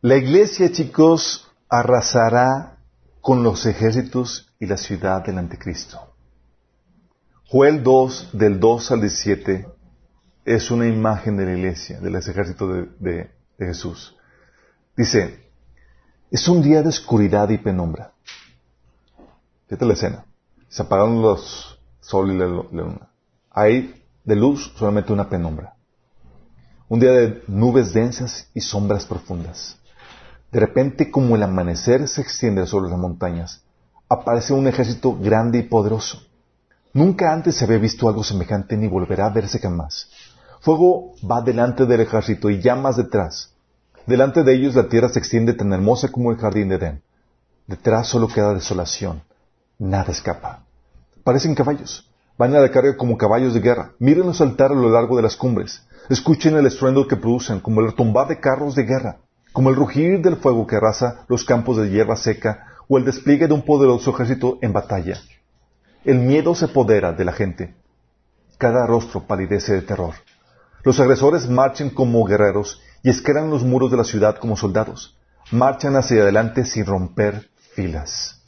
La iglesia, chicos, arrasará con los ejércitos y la ciudad del anticristo. Joel 2, del 2 al 17, es una imagen de la iglesia, del ejército de, de Jesús. Dice, es un día de oscuridad y penumbra. Fíjate la escena. Se apagaron los sol y la luna. Hay de luz solamente una penumbra. Un día de nubes densas y sombras profundas. De repente, como el amanecer se extiende sobre las montañas, aparece un ejército grande y poderoso. Nunca antes se había visto algo semejante ni volverá a verse jamás. Fuego va delante del ejército y llamas detrás. Delante de ellos la tierra se extiende tan hermosa como el jardín de Edén. Detrás solo queda desolación. Nada escapa. Parecen caballos. Van a la carga como caballos de guerra. Mírenlos saltar a lo largo de las cumbres. Escuchen el estruendo que producen, como el retumbar de carros de guerra, como el rugir del fuego que arrasa los campos de hierba seca o el despliegue de un poderoso ejército en batalla. El miedo se apodera de la gente. Cada rostro palidece de terror. Los agresores marchan como guerreros y escalan los muros de la ciudad como soldados. Marchan hacia adelante sin romper filas.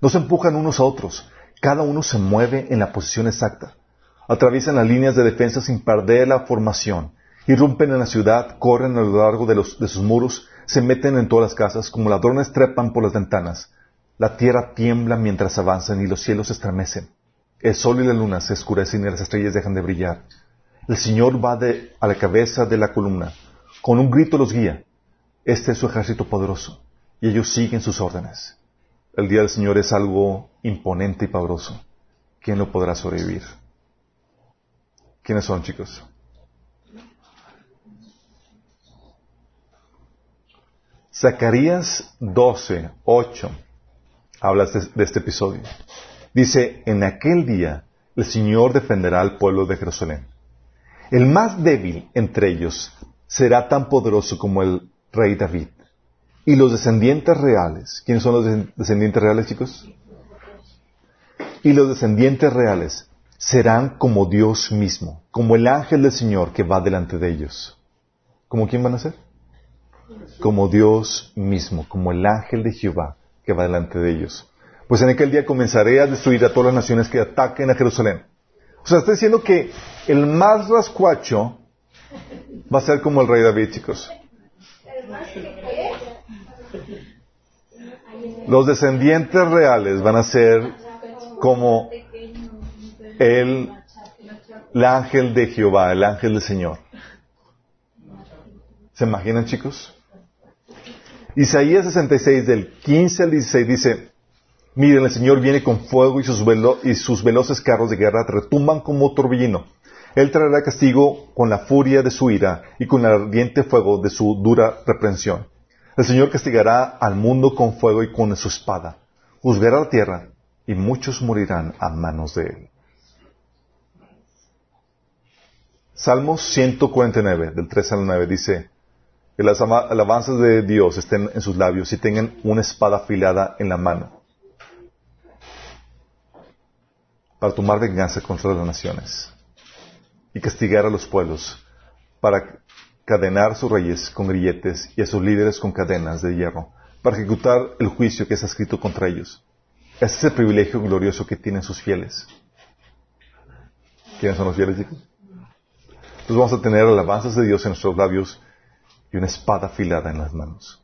No se empujan unos a otros. Cada uno se mueve en la posición exacta. Atraviesan las líneas de defensa sin perder la formación. Irrumpen en la ciudad, corren a lo largo de, de sus muros, se meten en todas las casas, como ladrones trepan por las ventanas. La tierra tiembla mientras avanzan y los cielos se estremecen. El sol y la luna se escurecen y las estrellas dejan de brillar. El Señor va de, a la cabeza de la columna. Con un grito los guía. Este es su ejército poderoso, y ellos siguen sus órdenes. El día del Señor es algo imponente y poderoso. ¿Quién lo podrá sobrevivir? ¿Quiénes son, chicos? Zacarías 12, 8 habla de este episodio. Dice, en aquel día el Señor defenderá al pueblo de Jerusalén. El más débil entre ellos será tan poderoso como el rey David. Y los descendientes reales, ¿quiénes son los descendientes reales, chicos? Y los descendientes reales serán como Dios mismo, como el ángel del Señor que va delante de ellos. ¿Como quién van a ser? Como Dios mismo, como el ángel de Jehová que va delante de ellos. Pues en aquel día comenzaré a destruir a todas las naciones que ataquen a Jerusalén. O sea, está diciendo que el más rascuacho Va a ser como el rey David, chicos. Los descendientes reales van a ser como el, el ángel de Jehová, el ángel del Señor. ¿Se imaginan, chicos? Isaías 66, del 15 al 16, dice, miren, el Señor viene con fuego y sus, y sus veloces carros de guerra retumban como torbellino. Él traerá castigo con la furia de su ira y con el ardiente fuego de su dura reprensión. El Señor castigará al mundo con fuego y con su espada. Juzgará la tierra y muchos morirán a manos de él. Salmos 149, del 3 al 9, dice que las alabanzas de Dios estén en sus labios y tengan una espada afilada en la mano para tomar venganza contra las naciones y castigar a los pueblos, para cadenar a sus reyes con grilletes y a sus líderes con cadenas de hierro, para ejecutar el juicio que está escrito contra ellos. Ese es el privilegio glorioso que tienen sus fieles. ¿Quiénes son los fieles, chicos? Entonces vamos a tener alabanzas de Dios en nuestros labios y una espada afilada en las manos.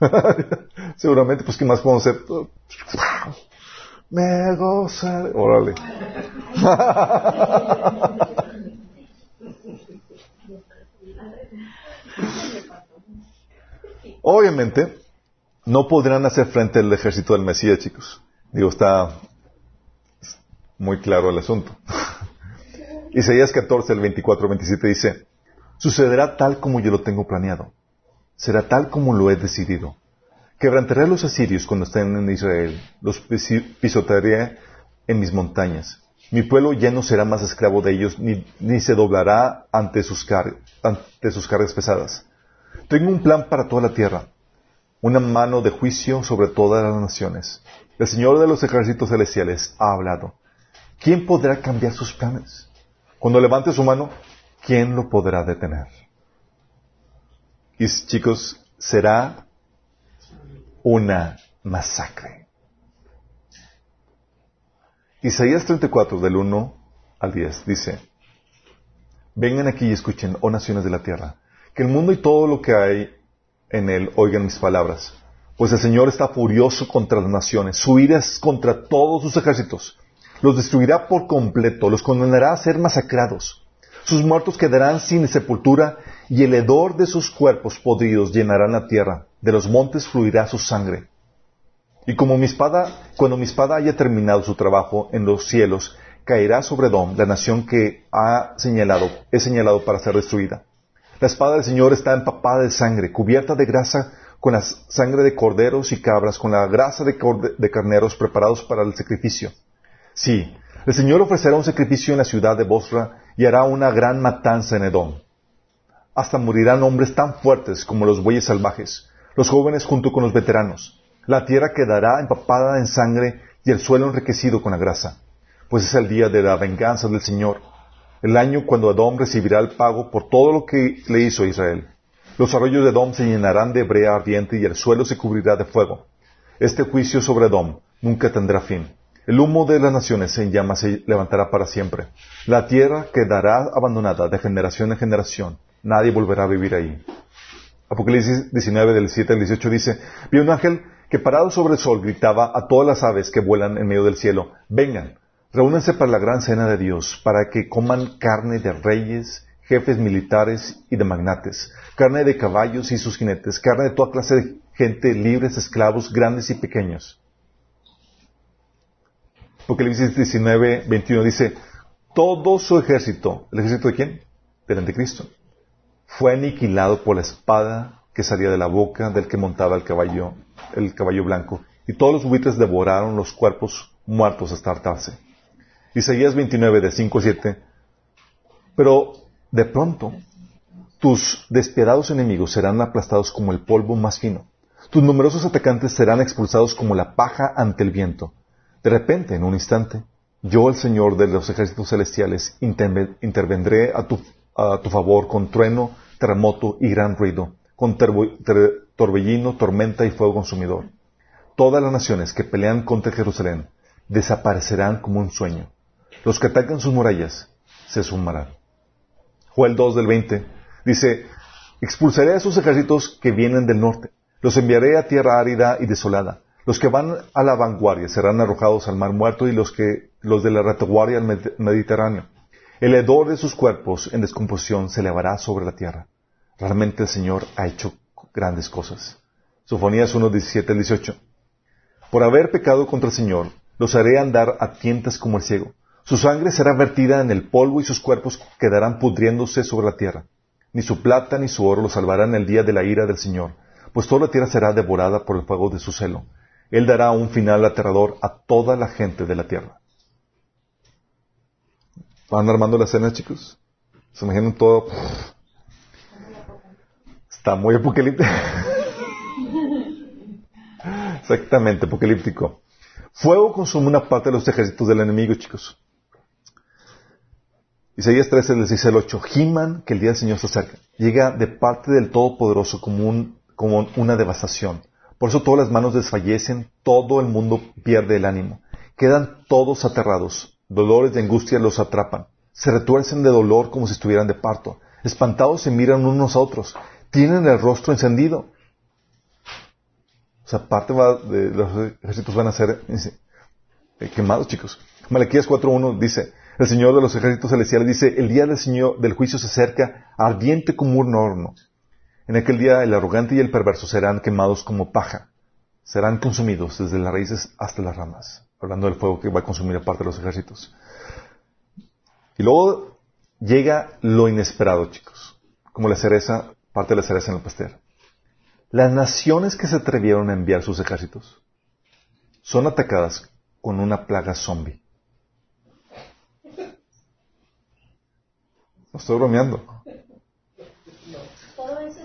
[laughs] Seguramente, pues, ¿qué más podemos hacer? Me goza. Órale. [laughs] Obviamente, no podrán hacer frente al ejército del Mesías, chicos. Digo, está muy claro el asunto. [laughs] Isaías 14, el 24, 27 dice, sucederá tal como yo lo tengo planeado. Será tal como lo he decidido. Quebrantaré a los asirios cuando estén en Israel. Los pisotearé en mis montañas. Mi pueblo ya no será más esclavo de ellos, ni, se doblará ante sus, ante sus cargas pesadas. Tengo un plan para toda la tierra, una mano de juicio sobre todas las naciones. El Señor de los ejércitos celestiales ha hablado. ¿Quién podrá cambiar sus planes? Cuando levante su mano, ¿quién lo podrá detener? Y chicos, será una masacre. Isaías 34, del 1 al 10, dice, Vengan aquí y escuchen, oh naciones de la tierra, que el mundo y todo lo que hay en él oigan mis palabras. Pues el Señor está furioso contra las naciones, su ira es contra todos sus ejércitos. Los destruirá por completo, los condenará a ser masacrados. Sus muertos quedarán sin sepultura y el hedor de sus cuerpos podridos llenarán la tierra. De los montes fluirá su sangre. Y como mi espada, cuando mi espada haya terminado su trabajo en los cielos, caerá sobre Dom, la nación que ha señalado, he señalado para ser destruida. La espada del Señor está empapada de sangre, cubierta de grasa con la sangre de corderos y cabras, con la grasa de, carneros preparados para el sacrificio. Sí, el Señor ofrecerá un sacrificio en la ciudad de Bosra y hará una gran matanza en Edom. Hasta morirán hombres tan fuertes como los bueyes salvajes, los jóvenes junto con los veteranos. La tierra quedará empapada en sangre y el suelo enriquecido con la grasa, pues es el día de la venganza del Señor el año cuando Edom recibirá el pago por todo lo que le hizo a Israel. Los arroyos de Edom se llenarán de brea ardiente y el suelo se cubrirá de fuego. Este juicio sobre Edom nunca tendrá fin. El humo de las naciones en llamas se levantará para siempre. La tierra quedará abandonada de generación en generación. Nadie volverá a vivir ahí. Apocalipsis 19 del 7 al 18 dice, vi un ángel que parado sobre el sol gritaba a todas las aves que vuelan en medio del cielo, vengan, Reúnanse para la gran cena de Dios, para que coman carne de reyes, jefes militares y de magnates, carne de caballos y sus jinetes, carne de toda clase de gente, libres, esclavos, grandes y pequeños. Apocalipsis 19, 21 dice, todo su ejército, ¿el ejército de quién? Del anticristo, fue aniquilado por la espada que salía de la boca del que montaba el caballo, el caballo blanco, y todos los buitres devoraron los cuerpos muertos hasta hartarse. Isaías 29, de 5 a 7. Pero de pronto, tus despiadados enemigos serán aplastados como el polvo más fino. Tus numerosos atacantes serán expulsados como la paja ante el viento. De repente, en un instante, yo, el Señor de los ejércitos celestiales, intervendré a tu, favor con trueno, terremoto y gran ruido, con torbellino, tormenta y fuego consumidor. Todas las naciones que pelean contra Jerusalén desaparecerán como un sueño. Los que atacan sus murallas se sumarán. Joel 2 del 20 dice, expulsaré a sus ejércitos que vienen del norte, los enviaré a tierra árida y desolada. Los que van a la vanguardia serán arrojados al mar muerto y los que los de la retaguardia al Mediterráneo. El hedor de sus cuerpos en descomposición se elevará sobre la tierra. Realmente el Señor ha hecho grandes cosas. Sofonías 1, 17 al 18. Por haber pecado contra el Señor, los haré andar a tientas como el ciego. Su sangre será vertida en el polvo y sus cuerpos quedarán pudriéndose sobre la tierra. Ni su plata ni su oro los salvarán el día de la ira del Señor, pues toda la tierra será devorada por el fuego de su celo. Él dará un final aterrador a toda la gente de la tierra. ¿Van armando la escena, chicos? ¿Se imaginan todo? Está muy apocalíptico. [laughs] Exactamente, apocalíptico. Fuego consume una parte de los ejércitos del enemigo, chicos. Isaías 13, les dice el 8, Giman, que el día del Señor se acerca, llega de parte del Todopoderoso como, como una devastación. Por eso todas las manos desfallecen, todo el mundo pierde el ánimo. Quedan todos aterrados, dolores de angustia los atrapan. Se retuercen de dolor como si estuvieran de parto. Espantados se miran unos a otros. Tienen el rostro encendido. O sea, parte de los ejércitos van a ser eh, quemados, chicos. Malaquías 4.1 dice, el Señor de los ejércitos celestiales dice, el día del Señor del juicio se acerca, ardiente como un horno. En aquel día el arrogante y el perverso serán quemados como paja, serán consumidos desde las raíces hasta las ramas, hablando del fuego que va a consumir aparte de los ejércitos. Y luego llega lo inesperado, chicos, como la cereza, parte de la cereza en el pastel. Las naciones que se atrevieron a enviar sus ejércitos son atacadas con una plaga zombie. No estoy bromeando.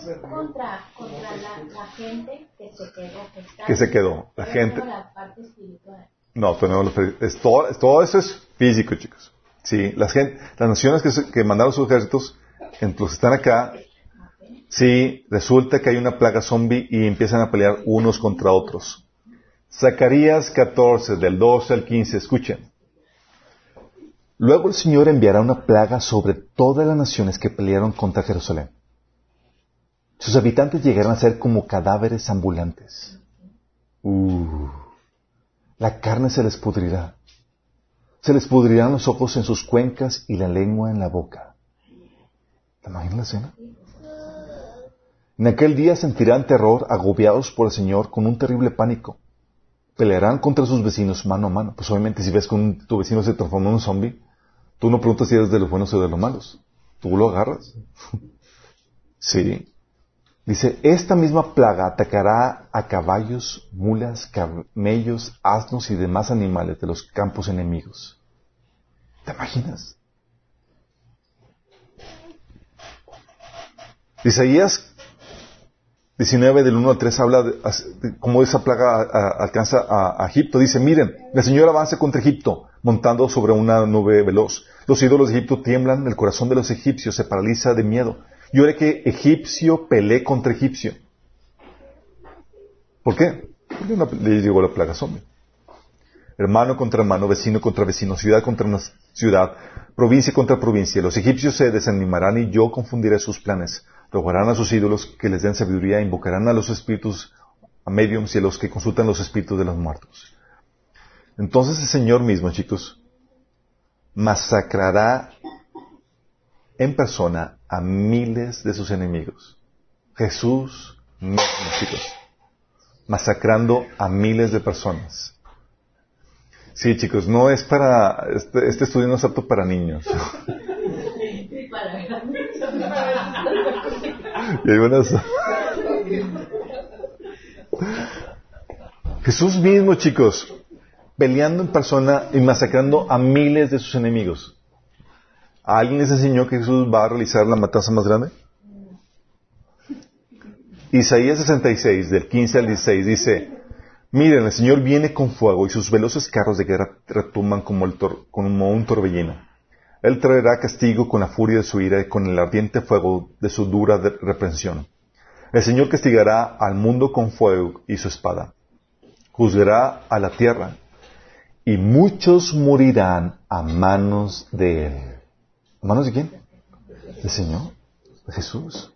Es contra, contra la, la gente que se quedó. Que, está Que se quedó. La gente. no la parte espiritual. No, tenemos es todo, es- todo eso es físico, chicos. Sí, las, naciones que, se- que mandaron sus ejércitos, en los que están acá, sí, resulta que hay una plaga zombie y empiezan a pelear unos contra otros. Zacarías 14, del 12 al 15, escuchen. Luego el Señor enviará una plaga sobre todas las naciones que pelearon contra Jerusalén. Sus habitantes llegarán a ser como cadáveres ambulantes. Uh. La carne se les pudrirá. Se les pudrirán los ojos en sus cuencas y la lengua en la boca. ¿Te imaginas la escena? En aquel día sentirán terror agobiados por el Señor con un terrible pánico. Pelearán contra sus vecinos mano a mano. Pues obviamente si ves que un- tu vecino se transformó en un zombie, tú no preguntas si eres de los buenos o de los malos. Tú lo agarras. [laughs] sí. Dice, esta misma plaga atacará a caballos, mulas, camellos, asnos y demás animales de los campos enemigos. ¿Te imaginas? Isaías 19 del 1 al 3 habla de, cómo esa plaga alcanza a, a Egipto. Dice, miren, el Señor avanza contra Egipto montando sobre una nube veloz. Los ídolos de Egipto tiemblan, el corazón de los egipcios se paraliza de miedo. Y ahora que egipcio pelee contra egipcio. ¿Por qué? Porque le llegó la plaga zombie. Hermano contra hermano, vecino contra vecino, ciudad contra una ciudad, provincia contra provincia. Los egipcios se desanimarán y yo confundiré sus planes. Rogarán a sus ídolos que les den sabiduría invocarán a los espíritus, a mediums y a los que consultan los espíritus de los muertos. Entonces el Señor mismo, chicos, masacrará en persona a miles de sus enemigos. Jesús mismo, chicos, masacrando a miles de personas. Sí, chicos, no es para, este, este estudio no es apto para niños. Y hay Jesús mismo, chicos, peleando en persona y masacrando a miles de sus enemigos. ¿A alguien les enseñó que Jesús va a realizar la matanza más grande? Isaías 66, del 15 al 16, dice, Miren, el Señor viene con fuego y sus veloces carros de guerra retumban como, el tor- como un torbellino. Él traerá castigo con la furia de su ira y con el ardiente fuego de su dura reprensión. El Señor castigará al mundo con fuego y su espada. Juzgará a la tierra y muchos morirán a manos de Él. ¿A manos de quién? ¿Del Señor? ¿De Jesús?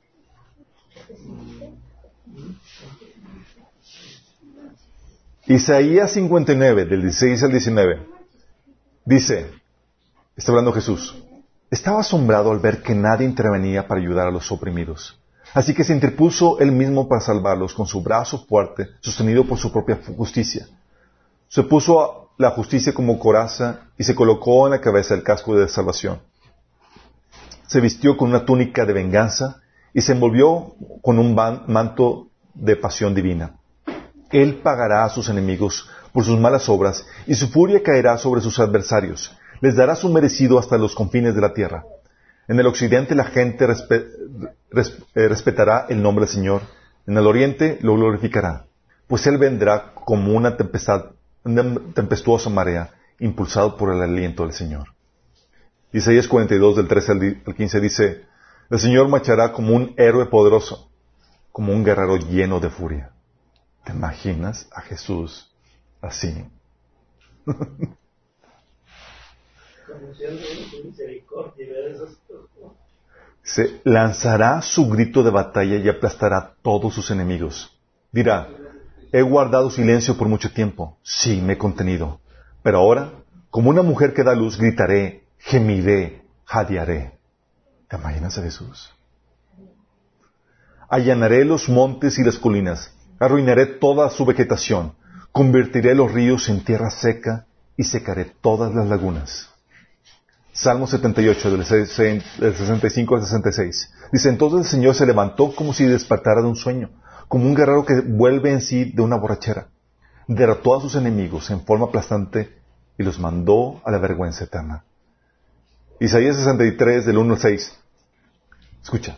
Isaías 59, del 16 al 19, dice, está hablando Jesús, estaba asombrado al ver que nadie intervenía para ayudar a los oprimidos. Así que se interpuso él mismo para salvarlos con su brazo fuerte, sostenido por su propia justicia. Se puso la justicia como coraza y se colocó en la cabeza el casco de salvación. Se vistió con una túnica de venganza y se envolvió con un manto de pasión divina. Él pagará a sus enemigos por sus malas obras y su furia caerá sobre sus adversarios. Les dará su merecido hasta los confines de la tierra. En el occidente la gente eh, respetará el nombre del Señor. En el oriente lo glorificará. Pues Él vendrá como una tempestad, una tempestuosa marea, impulsado por el aliento del Señor. Isaías 42 del 13 al di- al 15 dice, el Señor marchará como un héroe poderoso, como un guerrero lleno de furia. ¿Te imaginas a Jesús así? [laughs] Se lanzará su grito de batalla y aplastará a todos sus enemigos. Dirá, he guardado silencio por mucho tiempo. Sí, me he contenido. Pero ahora, como una mujer que da luz, gritaré, gemiré, jadearé. ¿Te imaginas a Jesús? allanaré los montes y las colinas, arruinaré toda su vegetación, convertiré los ríos en tierra seca y secaré todas las lagunas. Salmo 78, del 65 al 66. Dice, entonces el Señor se levantó como si despertara de un sueño, como un guerrero que vuelve en sí de una borrachera. Derrotó a sus enemigos en forma aplastante y los mandó a la vergüenza eterna. Isaías 63, del 1 al 6. Escucha.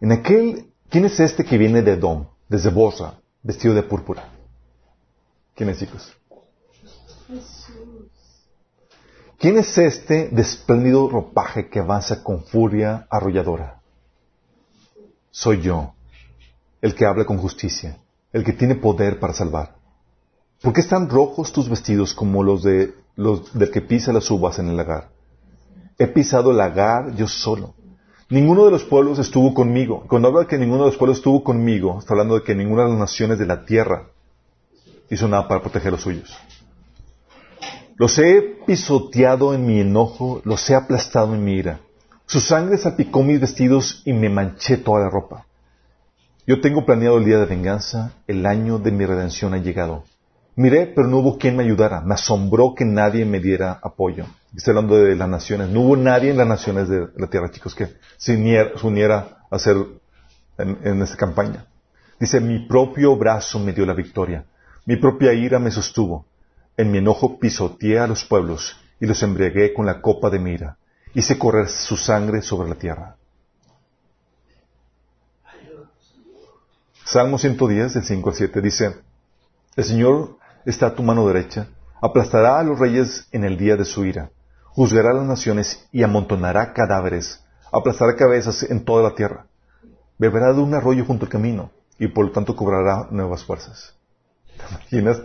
En aquel, ¿quién es este que viene de Edom, desde Bosra, vestido de púrpura? ¿Quién es, chicos? ¿Quién es este de espléndido ropaje que avanza con furia arrolladora? Soy yo, el que habla con justicia, el que tiene poder para salvar. ¿Por qué están rojos tus vestidos como los, de, los del que pisa las uvas en el lagar? He pisado el lagar yo solo. Ninguno de los pueblos estuvo conmigo. Cuando habla de que ninguno de los pueblos estuvo conmigo, está hablando de que ninguna de las naciones de la tierra hizo nada para proteger los suyos. Los he pisoteado en mi enojo, los he aplastado en mi ira. Su sangre salpicó mis vestidos y me manché toda la ropa. Yo tengo planeado el día de venganza, el año de mi redención ha llegado. Miré, pero no hubo quien me ayudara. Me asombró que nadie me diera apoyo. Estoy hablando de las naciones. No hubo nadie en las naciones de la tierra, chicos, que se uniera, a hacer en, esta campaña. Dice, mi propio brazo me dio la victoria. Mi propia ira me sostuvo. En mi enojo pisoteé a los pueblos y los embriagué con la copa de mi ira. Hice correr su sangre sobre la tierra. Salmo 110, del 5 al 7 dice, El Señor está a tu mano derecha, aplastará a los reyes en el día de su ira, juzgará a las naciones y amontonará cadáveres, aplastará cabezas en toda la tierra, beberá de un arroyo junto al camino y por lo tanto cobrará nuevas fuerzas. ¿Te imaginas?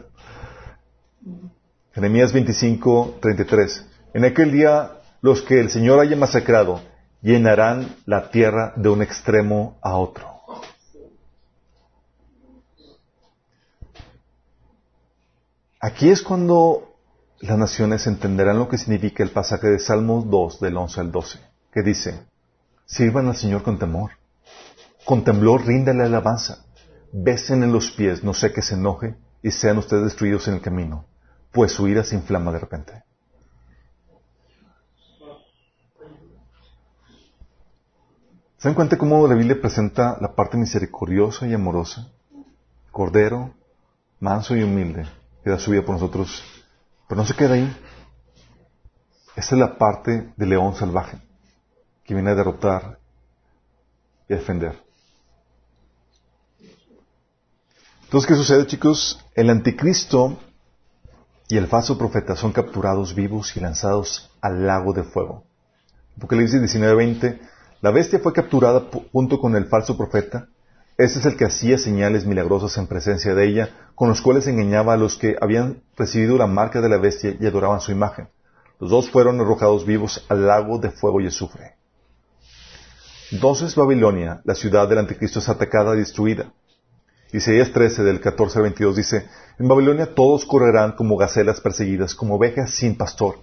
Jeremías 25, 33. En aquel día los que el Señor haya masacrado llenarán la tierra de un extremo a otro. Aquí es cuando las naciones entenderán lo que significa el pasaje de Salmos 2 del 11 al 12, que dice, sirvan al Señor con temor, con temblor ríndale alabanza, besen en los pies, no sé que se enoje, y sean ustedes destruidos en el camino, pues su ira se inflama de repente. ¿Se dan cuenta cómo la Biblia presenta la parte misericordiosa y amorosa? Cordero, manso y humilde, que da por nosotros, pero no se queda ahí. Esta es la parte del león salvaje, que viene a derrotar y a defender. Entonces, ¿qué sucede, chicos? El anticristo y el falso profeta son capturados vivos y lanzados al lago de fuego. Apocalipsis 19:20, la bestia fue capturada junto con el falso profeta. Este es el que hacía señales milagrosas en presencia de ella, con los cuales engañaba a los que habían recibido la marca de la bestia y adoraban su imagen. Los dos fueron arrojados vivos al lago de fuego y azufre. Entonces Babilonia, la ciudad del anticristo, es atacada y destruida. Isaías 13 del 14 al 22 dice, en Babilonia todos correrán como gacelas perseguidas, como ovejas sin pastor.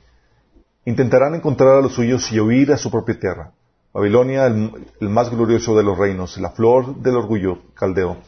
Intentarán encontrar a los suyos y huir a su propia tierra. Babilonia, el, más glorioso de los reinos, la flor del orgullo caldeo,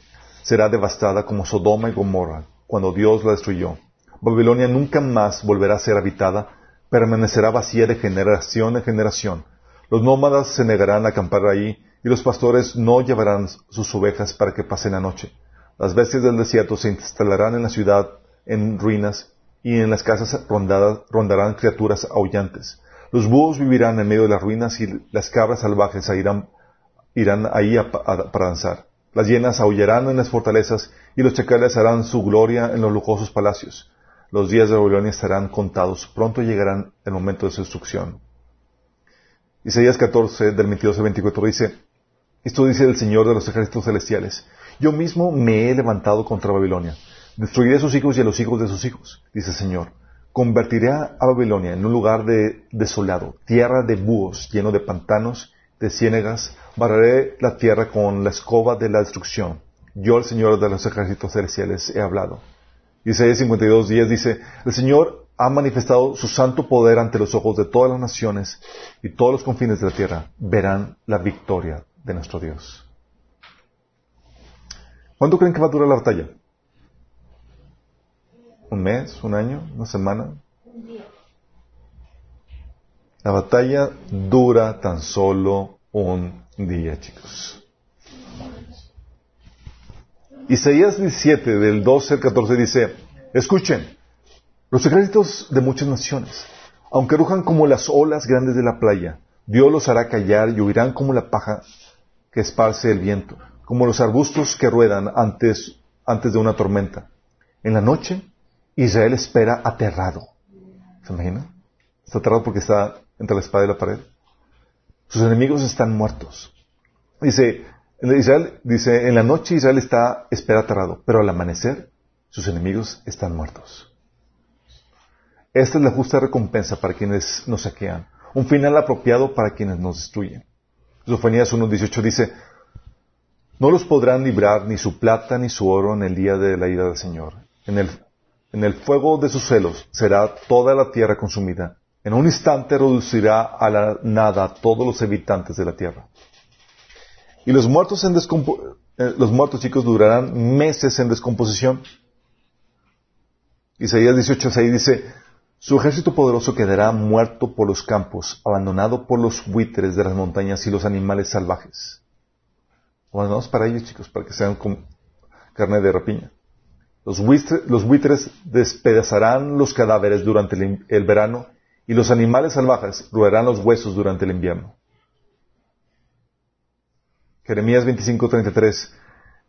será devastada como Sodoma y Gomorra, cuando Dios la destruyó. Babilonia nunca más volverá a ser habitada, permanecerá vacía de generación en generación. Los nómadas se negarán a acampar ahí, y los pastores no llevarán sus ovejas para que pasen la noche. Las bestias del desierto se instalarán en la ciudad en ruinas y en las casas rondadas, rondarán criaturas aullantes. Los búhos vivirán en medio de las ruinas y las cabras salvajes irán, irán ahí para danzar. Las hienas aullarán en las fortalezas y los chacales harán su gloria en los lujosos palacios. Los días de Babilonia estarán contados. Pronto llegarán el momento de su destrucción. Isaías 14, del 22 al 24 dice, esto dice el Señor de los ejércitos celestiales. Yo mismo me he levantado contra Babilonia. Destruiré a sus hijos y a los hijos de sus hijos, dice el Señor. Convertiré a Babilonia en un lugar de, desolado, tierra de búhos, lleno de pantanos, de ciénegas. Barreré la tierra con la escoba de la destrucción. Yo, el Señor de los ejércitos celestiales, he hablado. Isaías 52 días dice, el Señor ha manifestado su santo poder ante los ojos de todas las naciones y todos los confines de la tierra verán la victoria de nuestro Dios. ¿Cuánto creen que va a durar la batalla? ¿Un mes? ¿Un año? ¿Una semana? Un día. La batalla dura tan solo un día, chicos. Isaías 17, del 12 al 14 dice, escuchen, los ejércitos de muchas naciones, aunque rujan como las olas grandes de la playa, Dios los hará callar y huirán como la paja que esparce el viento, como los arbustos que ruedan antes, antes de una tormenta. En la noche, Israel espera aterrado. ¿Se imagina? Está aterrado porque está entre la espada y la pared. Sus enemigos están muertos. Dice, Israel, dice, en la noche Israel está, espera aterrado, pero al amanecer sus enemigos están muertos. Esta es la justa recompensa para quienes nos saquean, un final apropiado para quienes nos destruyen. Sofonías 1.18 dice, no los podrán librar ni su plata ni su oro en el día de la ira del Señor. En el, en el fuego de sus celos será toda la tierra consumida. En un instante reducirá a la nada a todos los habitantes de la tierra. Y los muertos en eh, los muertos chicos durarán meses en descomposición. Isaías 18:6 dice, su ejército poderoso quedará muerto por los campos, abandonado por los buitres de las montañas y los animales salvajes. Abandonados para ellos, chicos, para que sean como carne de rapiña. Los buitres, despedazarán los cadáveres durante el, el verano y los animales salvajes roerán los huesos durante el invierno. Jeremías 25:33.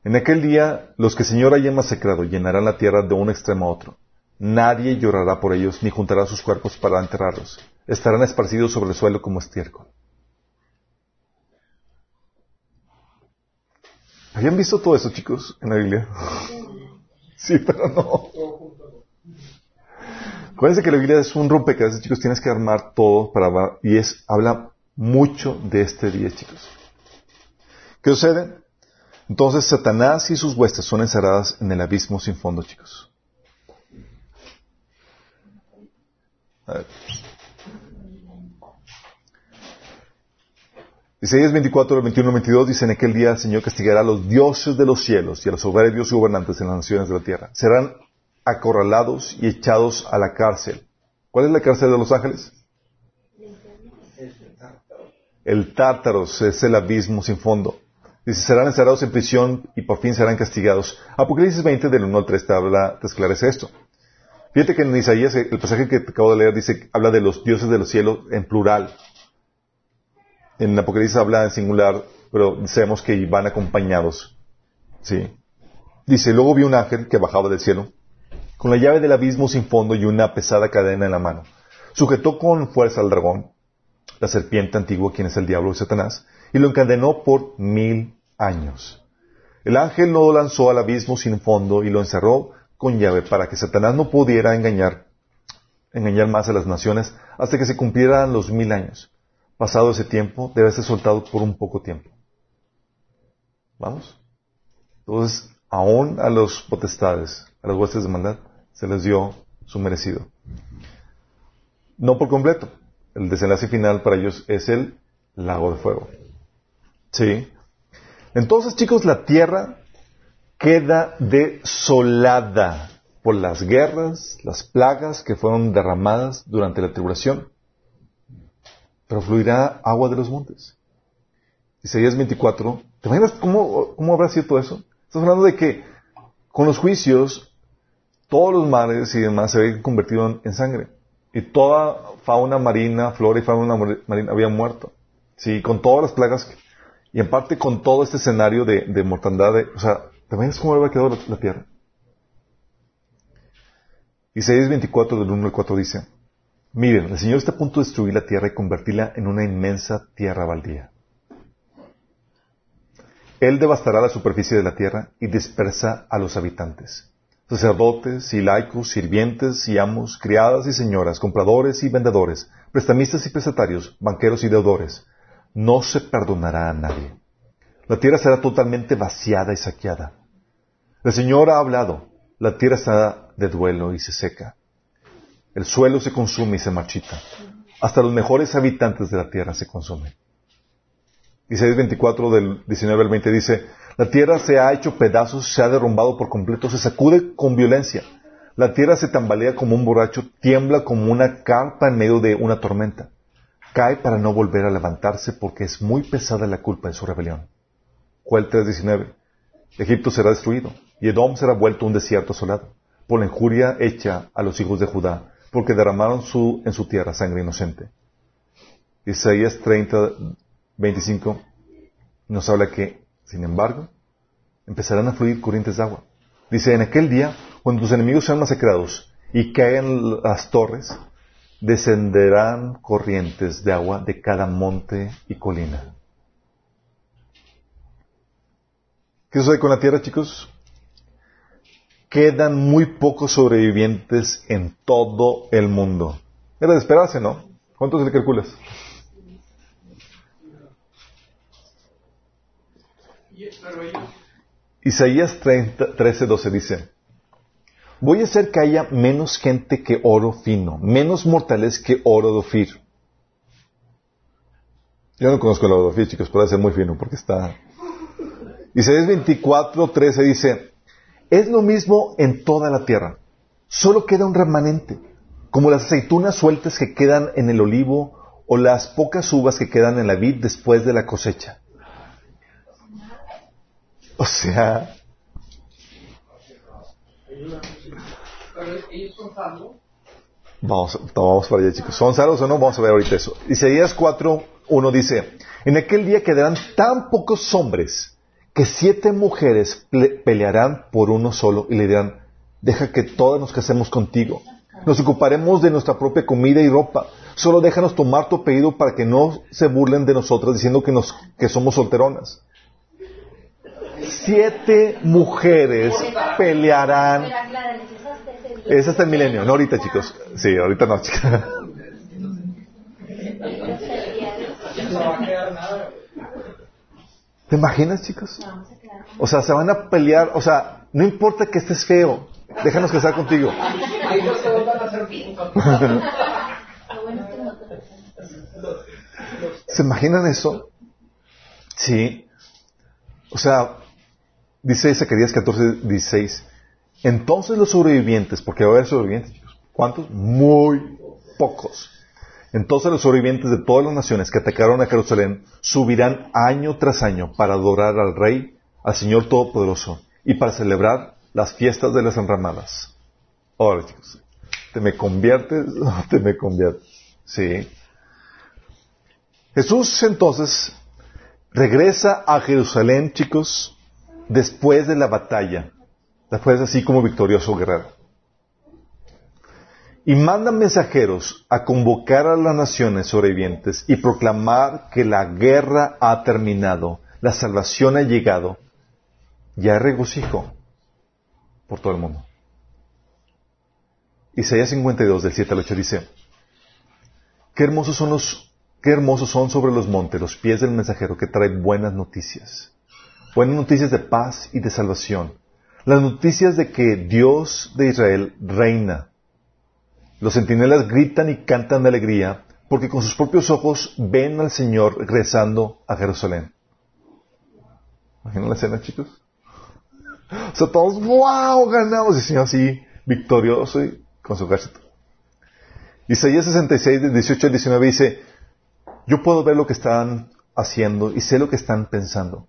En aquel día los que el Señor haya masacrado llenarán la tierra de un extremo a otro. Nadie llorará por ellos ni juntará sus cuerpos para enterrarlos. Estarán esparcidos sobre el suelo como estiércol. ¿Habían visto todo eso, chicos, en la Biblia? Sí, pero no. Acuérdense que la Biblia es un rompecabezas, chicos, tienes que armar todo para y es habla mucho de este día, chicos. ¿Qué sucede? Entonces Satanás y sus huestes son encerradas en el abismo sin fondo, chicos. A ver. Isaías 24, 21, 22 dice en aquel día el Señor castigará a los dioses de los cielos y a los soberbios y gobernantes en las naciones de la tierra. Serán acorralados y echados a la cárcel. ¿Cuál es la cárcel de los ángeles? El tártaros es el abismo sin fondo. Dice, serán encerrados en prisión y por fin serán castigados. Apocalipsis 20 del 1 al 3 te, habla, te esclarece esto. Fíjate que en Isaías, el pasaje que te acabo de leer, dice, habla de los dioses de los cielos en plural. En Apocalipsis habla en singular, pero sabemos que van acompañados. Sí. Dice, luego vi un ángel que bajaba del cielo, con la llave del abismo sin fondo y una pesada cadena en la mano. Sujetó con fuerza al dragón, la serpiente antigua, quien es el diablo y Satanás, y lo encadenó por mil años. El ángel lo lanzó al abismo sin fondo y lo encerró con llave para que Satanás no pudiera engañar, engañar más a las naciones hasta que se cumplieran los mil años. Pasado ese tiempo, debe ser soltado por un poco tiempo. ¿Vamos? Entonces, aún a los potestades, a las huestes de maldad, se les dio su merecido. No por completo. El desenlace final para ellos es el lago de fuego. Sí. Entonces, chicos, la tierra queda desolada por las guerras, las plagas que fueron derramadas durante la tribulación. Pero fluirá agua de los montes. Isaías 24. ¿Te imaginas cómo, cómo habrá sido todo eso? Estás hablando de que con los juicios todos los mares y demás se habían convertido en, sangre. Y toda fauna marina, flora y fauna marina habían muerto. Sí, con todas las plagas y en parte con todo este escenario de, mortandad, de, o sea, ¿te imaginas cómo habría quedado la, la tierra? Isaías 24 del 1 al 4 dice, miren, el Señor está a punto de destruir la tierra y convertirla en una inmensa tierra baldía. Él devastará la superficie de la tierra y dispersa a los habitantes. Sacerdotes y laicos, sirvientes y amos, criadas y señoras, compradores y vendedores, prestamistas y prestatarios, banqueros y deudores, no se perdonará a nadie. La tierra será totalmente vaciada y saqueada. El Señor ha hablado, la tierra está de duelo y se seca. El suelo se consume y se marchita. Hasta los mejores habitantes de la tierra se consumen. Isaías 24 del 19 al 20 dice, La tierra se ha hecho pedazos, se ha derrumbado por completo, se sacude con violencia. La tierra se tambalea como un borracho, tiembla como una carpa en medio de una tormenta. Cae para no volver a levantarse porque es muy pesada la culpa de su rebelión. Joel 3:19. Egipto será destruido y Edom será vuelto un desierto asolado por la injuria hecha a los hijos de Judá, porque derramaron su, en su tierra sangre inocente. Isaías 30, 25 nos habla que, sin embargo, empezarán a fluir corrientes de agua. Dice, en aquel día, cuando tus enemigos sean masacrados y caigan las torres, descenderán corrientes de agua de cada monte y colina. ¿Qué sucede con la tierra, chicos? Quedan muy pocos sobrevivientes en todo el mundo. Era de esperarse, ¿no? ¿Cuántos le calculas? Isaías 13, 12 dice, voy a hacer que haya menos gente que oro fino, menos mortales que oro de Ofir. Yo no conozco el oro de Ofir, chicos, puede ser muy fino porque está... Isaías 24, 13 dice, es lo mismo en toda la tierra, solo queda un remanente, como las aceitunas sueltas que quedan en el olivo o las pocas uvas que quedan en la vid después de la cosecha. O sea... Vamos, vamos para allá, chicos. ¿Son salvos o no? Vamos a ver ahorita eso. Isaías 4, 1 dice, en aquel día quedarán tan pocos hombres que siete mujeres pelearán por uno solo y le dirán, deja que todas nos casemos contigo. Nos ocuparemos de nuestra propia comida y ropa. Solo déjanos tomar tu apellido para que no se burlen de nosotras diciendo que, nos, que somos solteronas siete mujeres pelearán. Es hasta el milenio, no ahorita, chicos. Sí, ahorita no, chicos. [laughs] ¿Te imaginas, chicos? O sea, se van a pelear, o sea, no importa que estés feo, déjanos casar contigo. ¿Se imaginan eso? Sí. O sea, Dice Zacarías 14, 16. Entonces los sobrevivientes, porque va a haber sobrevivientes, ¿cuántos? Muy pocos. Entonces los sobrevivientes de todas las naciones que atacaron a Jerusalén subirán año tras año para adorar al Rey, al Señor Todopoderoso, y para celebrar las fiestas de las enramadas. Ahora, chicos, ¿te me conviertes [laughs] te me conviertes? Sí. Jesús entonces regresa a Jerusalén, chicos, después de la batalla, después así como victorioso guerrero. Y manda mensajeros a convocar a las naciones sobrevivientes y proclamar que la guerra ha terminado, la salvación ha llegado, ya regocijo por todo el mundo. Isaías 52 del 7 al 8 dice, qué hermosos son los, qué hermosos son sobre los montes los pies del mensajero que trae buenas noticias Buenas noticias de paz y de salvación. Las noticias de que Dios de Israel reina. Los centinelas gritan y cantan de alegría porque con sus propios ojos ven al Señor regresando a Jerusalén. ¿Imaginan la escena, chicos? O sea, todos, wow, ganamos. El Señor así, victorioso y con su ejército. Isaías 66, 18 al 19 dice, yo puedo ver lo que están haciendo y sé lo que están pensando.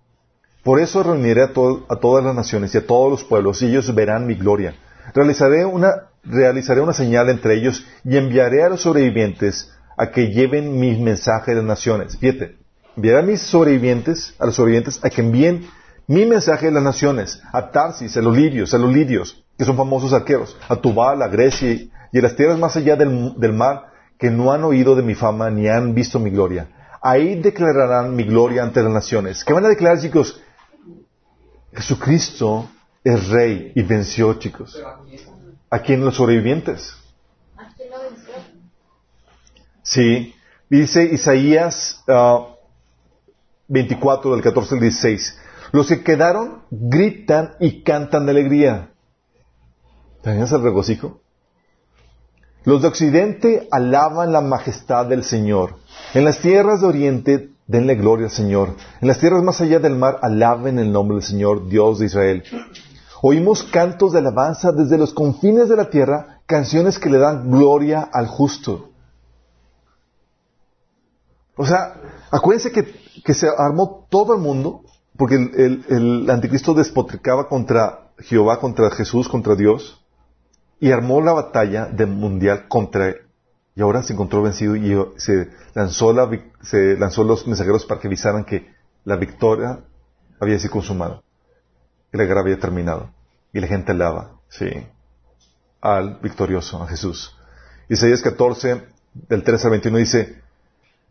Por eso reuniré a, todas las naciones y a todos los pueblos, y ellos verán mi gloria. Realizaré una, realizaré una señal entre ellos y enviaré a los sobrevivientes a que lleven mi mensaje de las naciones. Fíjate, enviaré a mis sobrevivientes, a los sobrevivientes, a que envíen mi mensaje de las naciones, a Tarsis, a los lirios, a los lirios, que son famosos arqueros, a Tubal, a Grecia y, a las tierras más allá del, del mar, que no han oído de mi fama ni han visto mi gloria. Ahí declararán mi gloria ante las naciones. ¿Qué van a declarar, chicos? Jesucristo es rey y venció, chicos. ¿A quién los sobrevivientes? Sí, dice Isaías 24 ah, del 14 al 16. Los que quedaron gritan y cantan de alegría. ¿Tenías el regocijo? Los de Occidente alaban la majestad del Señor. En las tierras de Oriente denle gloria al Señor. En las tierras más allá del mar, alaben el nombre del Señor, Dios de Israel. Oímos cantos de alabanza desde los confines de la tierra, canciones que le dan gloria al justo. O sea, acuérdense que, se armó todo el mundo, porque el, el anticristo despotricaba contra Jehová, contra Jesús, contra Dios, y armó la batalla de mundial contra él. Y ahora se encontró vencido y se lanzó, la, se lanzó los mensajeros para que avisaran que la victoria había sido consumada, que la guerra había terminado. Y la gente alaba, sí, al victorioso, a Jesús. Isaías 14, del 3 al 21 dice,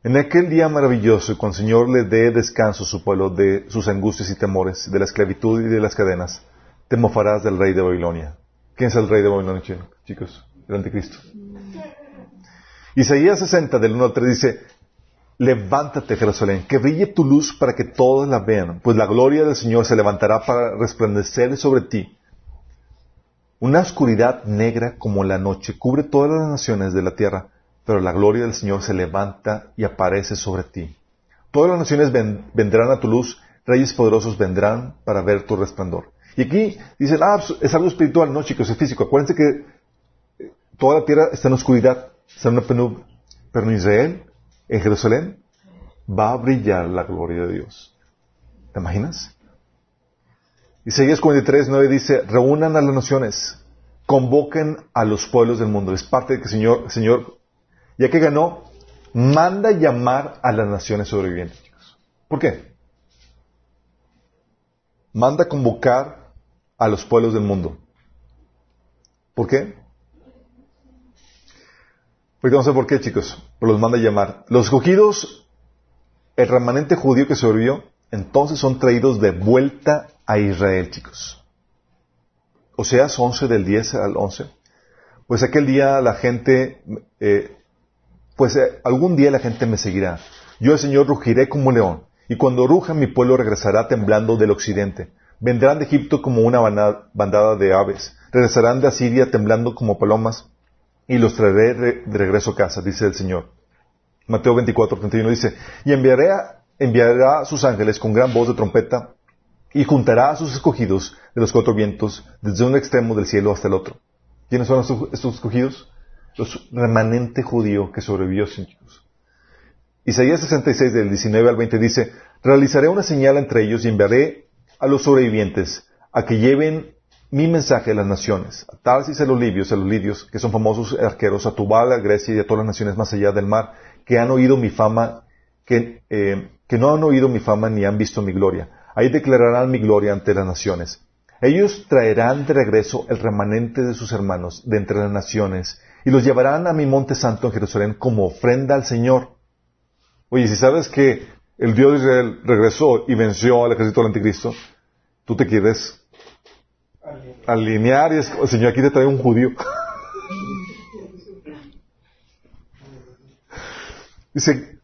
en aquel día maravilloso, cuando el Señor le dé descanso a su pueblo de sus angustias y temores, de la esclavitud y de las cadenas, te mofarás del rey de Babilonia. ¿Quién es el rey de Babilonia, chicos? El anticristo. Isaías 60, del 1 al 3 dice, levántate Jerusalén, que brille tu luz para que todos la vean, pues la gloria del Señor se levantará para resplandecer sobre ti. Una oscuridad negra como la noche cubre todas las naciones de la tierra, pero la gloria del Señor se levanta y aparece sobre ti. Todas las naciones vendrán a tu luz, reyes poderosos vendrán para ver tu resplandor. Y aquí dicen, ah, pues, es algo espiritual, no chicos, es físico. Acuérdense que toda la tierra está en oscuridad, pero en Israel, en Jerusalén, va a brillar la gloria de Dios. ¿Te imaginas? Isaías 43, 9 dice, reúnan a las naciones, convoquen a los pueblos del mundo. Es parte de que Señor, Señor, ya que ganó, manda llamar a las naciones sobrevivientes. ¿Por qué? Manda convocar a los pueblos del mundo. ¿Por qué? Porque no sé por qué, chicos, pero los manda a llamar. Los escogidos, el remanente judío que sobrevivió, entonces son traídos de vuelta a Israel, chicos. O sea, 11 del 10 al 11. Pues aquel día la gente, eh, pues eh, algún día la gente me seguirá. Yo el Señor rugiré como león, y cuando ruja mi pueblo regresará temblando del occidente. Vendrán de Egipto como una bandada de aves, regresarán de Asiria temblando como palomas, y los traeré de regreso a casa, dice el Señor. Mateo 24, 31 dice, y enviaré enviará a sus ángeles con gran voz de trompeta y juntará a sus escogidos de los cuatro vientos desde un extremo del cielo hasta el otro. ¿Quiénes son estos, escogidos? Los remanente judío que sobrevivió sin hijos. Isaías 66 del 19 al 20 dice, realizaré una señal entre ellos y enviaré a los sobrevivientes a que lleven mi mensaje a las naciones, a Tarsis, a los libios, a los lidios, que son famosos arqueros, a Tubal, a Grecia y a todas las naciones más allá del mar, que han oído mi fama, que, eh, que no han oído mi fama ni han visto mi gloria. Ahí declararán mi gloria ante las naciones. Ellos traerán de regreso el remanente de sus hermanos de entre las naciones y los llevarán a mi monte santo en Jerusalén como ofrenda al Señor. Oye, si sabes que el Dios de Israel regresó y venció al ejército del anticristo, tú te quieres alinear y es, el Señor aquí te trae un judío. [laughs] Dice,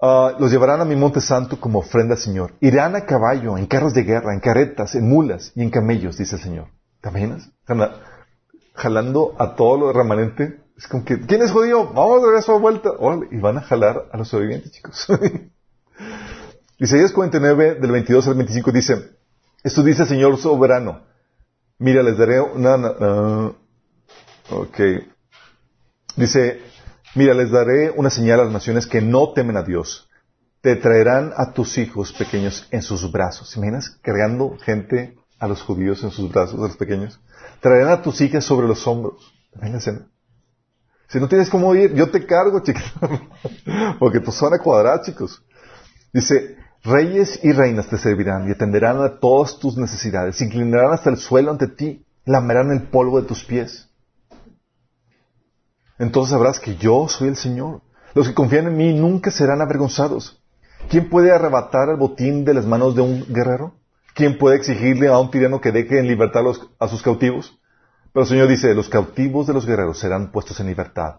ah, los llevarán a mi monte santo como ofrenda Señor. Irán a caballo, en carros de guerra, en carretas, en mulas y en camellos, dice el Señor. ¿Te imaginas? Jalando a todo lo remanente. Es como que, ¿quién es judío? Vamos a dar eso a vuelta. y van a jalar a los sobrevivientes, chicos. [laughs] Isaías 49, del 22 al 25 dice, esto dice el Señor soberano Mira, les daré una... ok. Dice, mira, les daré una señal a las naciones que no temen a Dios. Te traerán a tus hijos pequeños en sus brazos. imaginas? Cargando gente a los judíos en sus brazos, a los pequeños. Traerán a tus hijas sobre los hombros. Si no tienes cómo ir, yo te cargo, chicos. [laughs] Porque tú son a cuadrar, chicos. Dice, Reyes y reinas te servirán y atenderán a todas tus necesidades, se inclinarán hasta el suelo ante ti, lamerán el polvo de tus pies. Entonces sabrás que yo soy el Señor. Los que confían en mí nunca serán avergonzados. ¿Quién puede arrebatar el botín de las manos de un guerrero? ¿Quién puede exigirle a un tirano que deje en libertad a sus cautivos? Pero el Señor dice, los cautivos de los guerreros serán puestos en libertad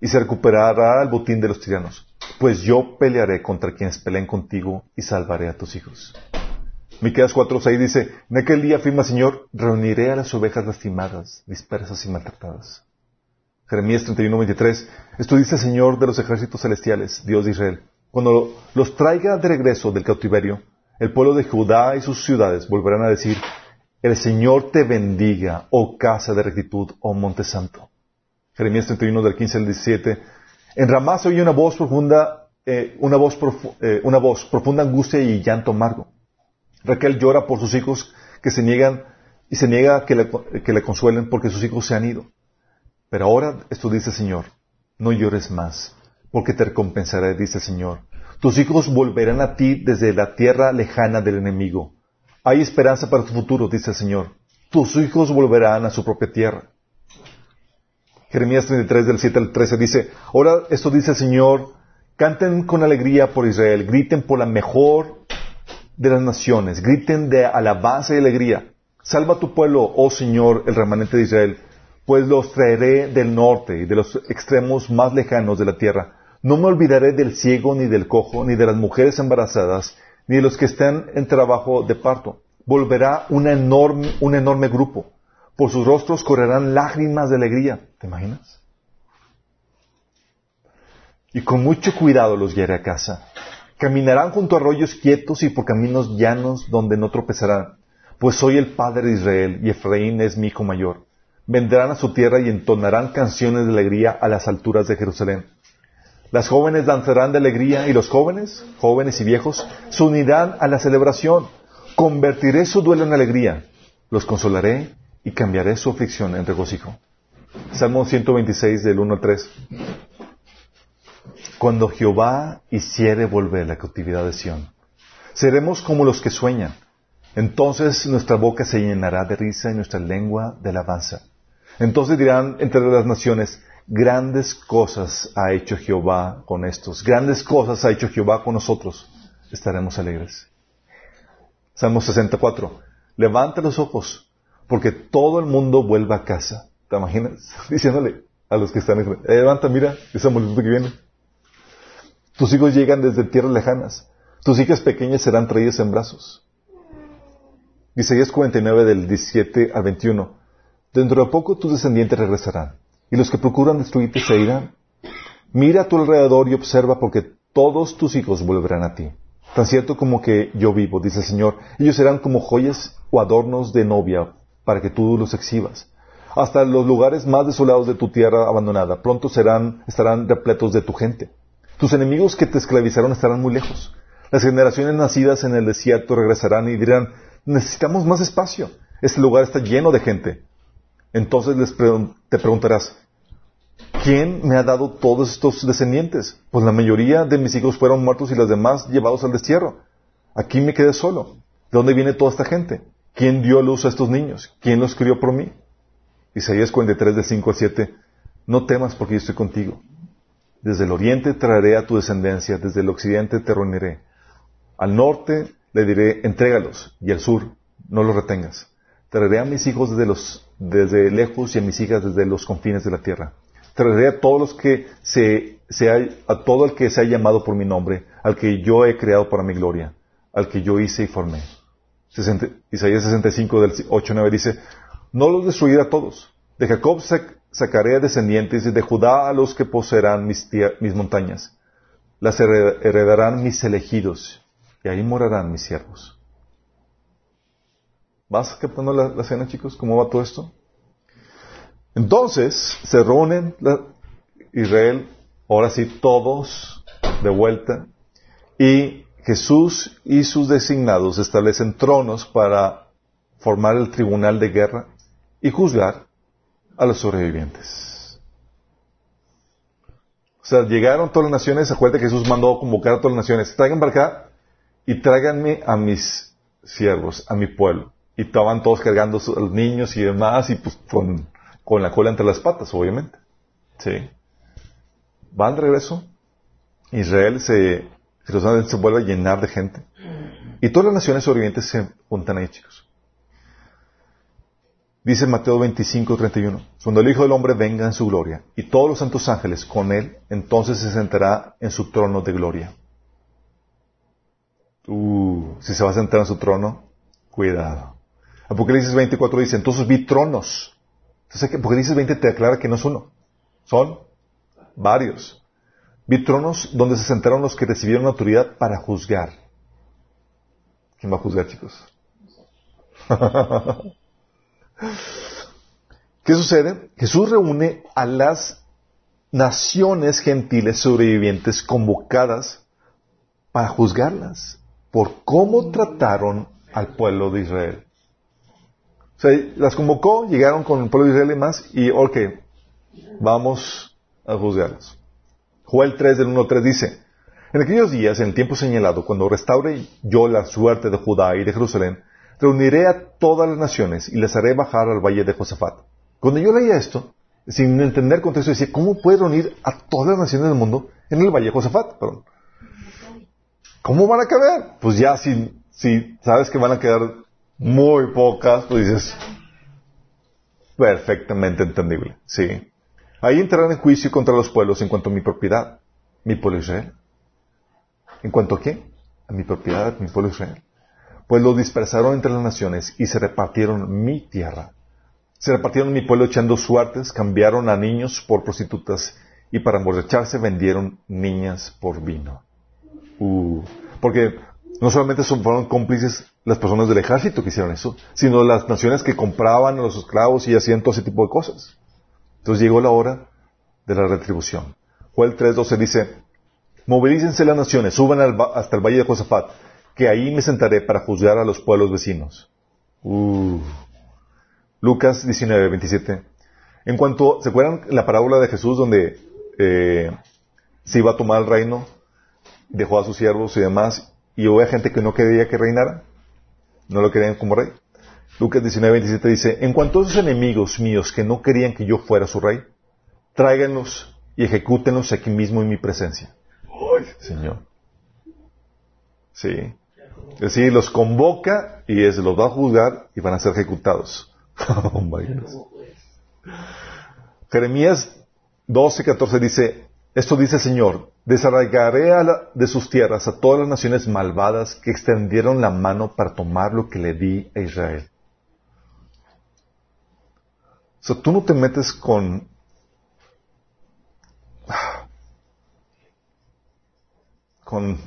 y se recuperará el botín de los tiranos pues yo pelearé contra quienes peleen contigo y salvaré a tus hijos. Miqueas 4:6 dice, en aquel día afirma Señor, reuniré a las ovejas lastimadas, dispersas y maltratadas. Jeremías 31:23, esto dice Señor de los ejércitos celestiales, Dios de Israel, Cuando los traiga de regreso del cautiverio, el pueblo de Judá y sus ciudades volverán a decir, el Señor te bendiga, oh casa de rectitud, oh monte santo. Jeremías 31 del 15 al 17. En Ramá se oye una voz profunda, eh, una, voz eh, una voz, profunda angustia y llanto amargo. Raquel llora por sus hijos que se niegan y se niega que le, que le consuelen porque sus hijos se han ido. Pero ahora esto dice el Señor, no llores más, porque te recompensaré, dice el Señor. Tus hijos volverán a ti desde la tierra lejana del enemigo. Hay esperanza para tu futuro, dice el Señor. Tus hijos volverán a su propia tierra. Jeremías 33 del 7 al 13 dice, ahora esto dice el Señor, canten con alegría por Israel, griten por la mejor de las naciones, griten de alabanza y alegría. Salva tu pueblo, oh Señor, el remanente de Israel, pues los traeré del norte y de los extremos más lejanos de la tierra. No me olvidaré del ciego, ni del cojo, ni de las mujeres embarazadas, ni de los que estén en trabajo de parto. Volverá un enorme, un enorme grupo. Por sus rostros correrán lágrimas de alegría. ¿Te imaginas? Y con mucho cuidado los guiaré a casa. Caminarán junto a arroyos quietos y por caminos llanos donde no tropezarán. Pues soy el padre de Israel y Efraín es mi hijo mayor. Vendrán a su tierra y entonarán canciones de alegría a las alturas de Jerusalén. Las jóvenes danzarán de alegría y los jóvenes, jóvenes y viejos, se unirán a la celebración. Convertiré su duelo en alegría. Los consolaré y cambiaré su aflicción en regocijo. Salmo 126 del 1 al 3. Cuando Jehová hiciere volver la cautividad de Sión, seremos como los que sueñan. Entonces nuestra boca se llenará de risa y nuestra lengua de alabanza. Entonces dirán entre las naciones, grandes cosas ha hecho Jehová con estos, grandes cosas ha hecho Jehová con nosotros. Estaremos alegres. Salmo 64. Levanta los ojos, porque todo el mundo vuelva a casa. ¿Te imaginas? [laughs] Diciéndole a los que están, eh, levanta, mira, esa multitud que viene. Tus hijos llegan desde tierras lejanas. Tus hijas pequeñas serán traídas en brazos. Isaías 49 del 17 al 21. Dentro de poco tus descendientes regresarán, y los que procuran destruirte se irán. Mira a tu alrededor y observa porque todos tus hijos volverán a ti. Tan cierto como que yo vivo, dice el Señor, ellos serán como joyas o adornos de novia para que tú los exhibas. Hasta los lugares más desolados de tu tierra abandonada pronto serán, estarán repletos de tu gente. Tus enemigos que te esclavizaron estarán muy lejos. Las generaciones nacidas en el desierto regresarán y dirán, necesitamos más espacio. Este lugar está lleno de gente. Entonces te preguntarás, ¿quién me ha dado todos estos descendientes? Pues la mayoría de mis hijos fueron muertos y los demás llevados al destierro. Aquí me quedé solo. ¿De dónde viene toda esta gente? ¿Quién dio luz a estos niños? ¿Quién los crió por mí? Isaías 43, de 5 al 7. No temas porque yo estoy contigo. Desde el oriente traeré a tu descendencia, desde el occidente te reuniré. Al norte le diré, entrégalos, y al sur, no los retengas. Traeré a mis hijos desde, los, desde lejos y a mis hijas desde los confines de la tierra. Traeré a todos los que se, a todo el que se ha llamado por mi nombre, al que yo he creado para mi gloria, al que yo hice y formé. Isaías 65 del 8 9 dice, no los destruiré a todos. De Jacob sacaré a descendientes y de Judá a los que poseerán mis, montañas. Las heredarán mis elegidos y ahí morarán mis siervos. ¿Vas captando la, la escena, chicos? ¿Cómo va todo esto? Entonces se reúnen Israel, ahora sí todos de vuelta, y Jesús y sus designados establecen tronos para formar el tribunal de guerra y juzgar a los sobrevivientes. O sea, llegaron todas las naciones, acuérdate que Jesús mandó convocar a todas las naciones, traigan para acá y tráiganme a mis siervos, a mi pueblo. Y estaban todos cargando a los niños y demás, y pues con, con la cola entre las patas, obviamente. ¿Sí? Van de regreso. Israel se, Jerusalén se vuelve a llenar de gente. Y todas las naciones sobrevivientes se juntan ahí, chicos. Dice Mateo 25, 31. Cuando el Hijo del Hombre venga en su gloria y todos los santos ángeles con él, entonces se sentará en su trono de gloria. Uh, si se va a sentar en su trono, cuidado. Apocalipsis 24 dice, entonces vi tronos. Entonces, Apocalipsis 20 te aclara que no es uno, son varios. Vi tronos donde se sentaron los que recibieron autoridad para juzgar. ¿Quién va a juzgar, chicos? [laughs] ¿Qué sucede? Jesús reúne a las naciones gentiles sobrevivientes convocadas para juzgarlas por cómo trataron al pueblo de Israel. O sea, las convocó, llegaron con el pueblo de Israel y más, y ok, vamos a juzgarlos. Joel 3 del 1 al 3 dice, en aquellos días, en el tiempo señalado, cuando restaure yo la suerte de Judá y de Jerusalén, reuniré a todas las naciones y les haré bajar al valle de Josafat. Cuando yo leía esto, sin entender contexto, decía, ¿cómo puede reunir a todas las naciones del mundo en el valle de Josafat? Perdón. ¿Cómo van a caber? Pues ya si, si sabes que van a quedar muy pocas, pues dices, perfectamente entendible, sí. Ahí entrarán en juicio contra los pueblos en cuanto a mi propiedad, mi pueblo Israel. ¿En cuanto a qué? A mi propiedad, mi pueblo Israel. Pues los dispersaron entre las naciones y se repartieron mi tierra. Se repartieron mi pueblo echando suertes, cambiaron a niños por prostitutas y para emborracharse vendieron niñas por vino. Uh, porque no solamente son, fueron cómplices las personas del ejército que hicieron eso, sino las naciones que compraban a los esclavos y hacían todo ese tipo de cosas. Entonces llegó la hora de la retribución. Joel 3.12 dice, movilícense las naciones, suban hasta el valle de Josafat, que ahí me sentaré para juzgar a los pueblos vecinos. Uh. Lucas 19.27. En cuanto, ¿se acuerdan la parábola de Jesús donde eh, se iba a tomar el reino, dejó a sus siervos y demás, y hubo gente que no quería que reinara? No lo querían como rey. Lucas 19.27 dice, en cuanto a esos enemigos míos que no querían que yo fuera su rey, tráiganlos y ejecútenlos aquí mismo en mi presencia. ¡Ay, Señor! Sí. Es decir, los convoca y es, los va a juzgar y van a ser ejecutados. [laughs] oh my Jeremías 12.14 dice, esto dice el Señor, desarraigaré de sus tierras a todas las naciones malvadas que extendieron la mano para tomar lo que le di a Israel. O sea, tú no te metes con... con,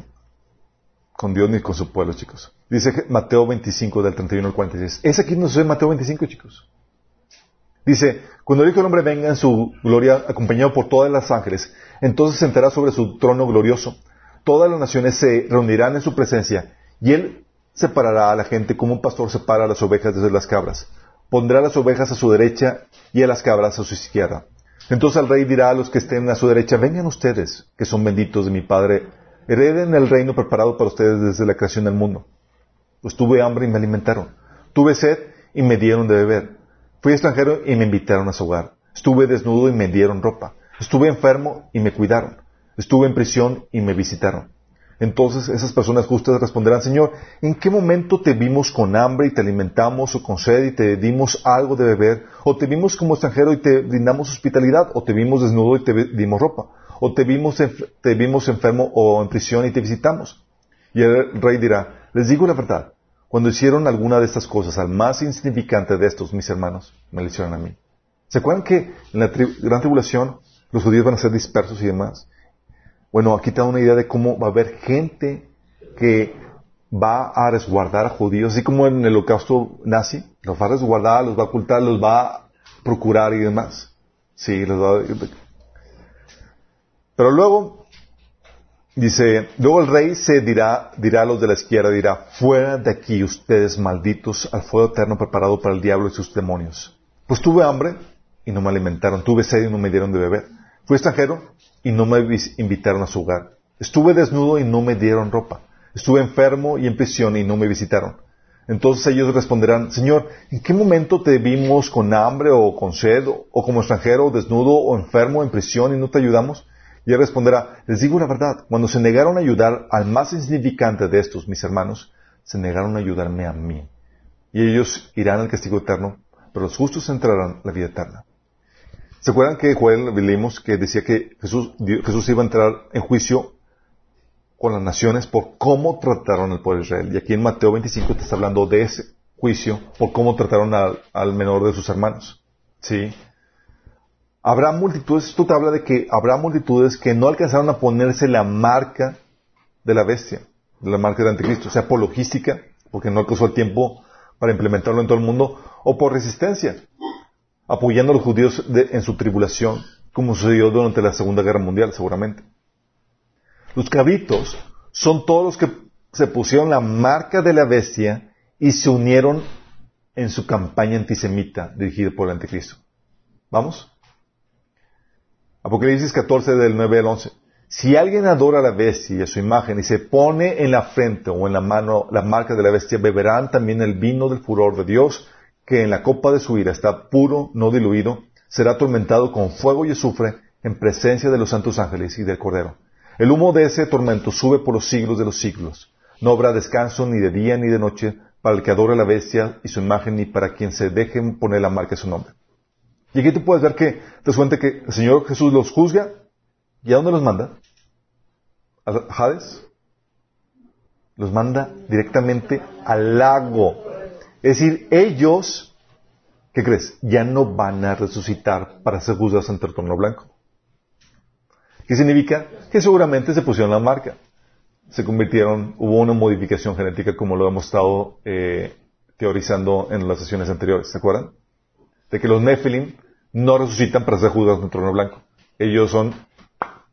con Dios ni con su pueblo, chicos. Dice Mateo 25 del 31 al 46. Es aquí no sucede Mateo 25, chicos. Dice, cuando el Hijo del Hombre venga en su gloria acompañado por todas las ángeles, entonces se sentará sobre su trono glorioso. Todas las naciones se reunirán en su presencia y él separará a la gente como un pastor separa a las ovejas desde las cabras pondrá las ovejas a su derecha y a las cabras a su izquierda. Entonces el rey dirá a los que estén a su derecha, vengan ustedes, que son benditos de mi Padre, hereden el reino preparado para ustedes desde la creación del mundo. Pues tuve hambre y me alimentaron, tuve sed y me dieron de beber, fui extranjero y me invitaron a su hogar, estuve desnudo y me dieron ropa, estuve enfermo y me cuidaron, estuve en prisión y me visitaron. Entonces esas personas justas responderán, Señor, ¿en qué momento te vimos con hambre y te alimentamos o con sed y te dimos algo de beber? ¿O te vimos como extranjero y te brindamos hospitalidad? ¿O te vimos desnudo y te dimos ropa? ¿O te vimos, te vimos enfermo o en prisión y te visitamos? Y el rey dirá, les digo la verdad, cuando hicieron alguna de estas cosas al más insignificante de estos, mis hermanos, me lo hicieron a mí. ¿Se acuerdan que en la gran tribulación los judíos van a ser dispersos y demás? Bueno, aquí te da una idea de cómo va a haber gente que va a resguardar a judíos, así como en el holocausto nazi, los va a resguardar, los va a ocultar, los va a procurar y demás. Sí, los va a... Pero luego, dice, luego el rey se dirá, dirá a los de la izquierda, dirá, fuera de aquí ustedes malditos al fuego eterno preparado para el diablo y sus demonios. Pues tuve hambre y no me alimentaron, tuve sed y no me dieron de beber. Fui extranjero y no me invitaron a su hogar. Estuve desnudo y no me dieron ropa. Estuve enfermo y en prisión y no me visitaron. Entonces ellos responderán, Señor, ¿en qué momento te vimos con hambre o con sed o como extranjero, desnudo o enfermo en prisión y no te ayudamos? Y él responderá, les digo la verdad, cuando se negaron a ayudar al más insignificante de estos, mis hermanos, se negaron a ayudarme a mí. Y ellos irán al castigo eterno, pero los justos entrarán a la vida eterna. ¿Se acuerdan que Joel leímos que decía que Jesús, iba a entrar en juicio con las naciones por cómo trataron al pueblo de Israel? Y aquí en Mateo 25 te está hablando de ese juicio por cómo trataron al, menor de sus hermanos. ¿Sí? Habrá multitudes, esto te habla de que habrá multitudes que no alcanzaron a ponerse la marca de la bestia, de la marca del anticristo, sea por logística, porque no alcanzó el tiempo para implementarlo en todo el mundo, o por resistencia, apoyando a los judíos en su tribulación, como sucedió durante la Segunda Guerra Mundial, seguramente. Los cabritos son todos los que se pusieron la marca de la bestia y se unieron en su campaña antisemita dirigida por el anticristo. ¿Vamos? Apocalipsis 14 del 9 al 11. Si alguien adora a la bestia y a su imagen y se pone en la frente o en la mano la marca de la bestia, beberán también el vino del furor de Dios, que en la copa de su ira está puro, no diluido, será atormentado con fuego y azufre en presencia de los santos ángeles y del Cordero. El humo de ese tormento sube por los siglos de los siglos. No habrá descanso ni de día ni de noche para el que adora la bestia y su imagen, ni para quien se deje poner la marca de su nombre. Y aquí tú puedes ver que te das que el Señor Jesús los juzga. ¿Y a dónde los manda? ¿A Hades? Los manda directamente al lago. Es decir, ellos, ¿qué crees? Ya no van a resucitar para ser juzgados ante el trono blanco. ¿Qué significa? Que seguramente se pusieron la marca. Se convirtieron, hubo una modificación genética como lo hemos estado eh, teorizando en las sesiones anteriores. ¿Se acuerdan? de que los Nephilim no resucitan para ser juzgados en el trono blanco. Ellos son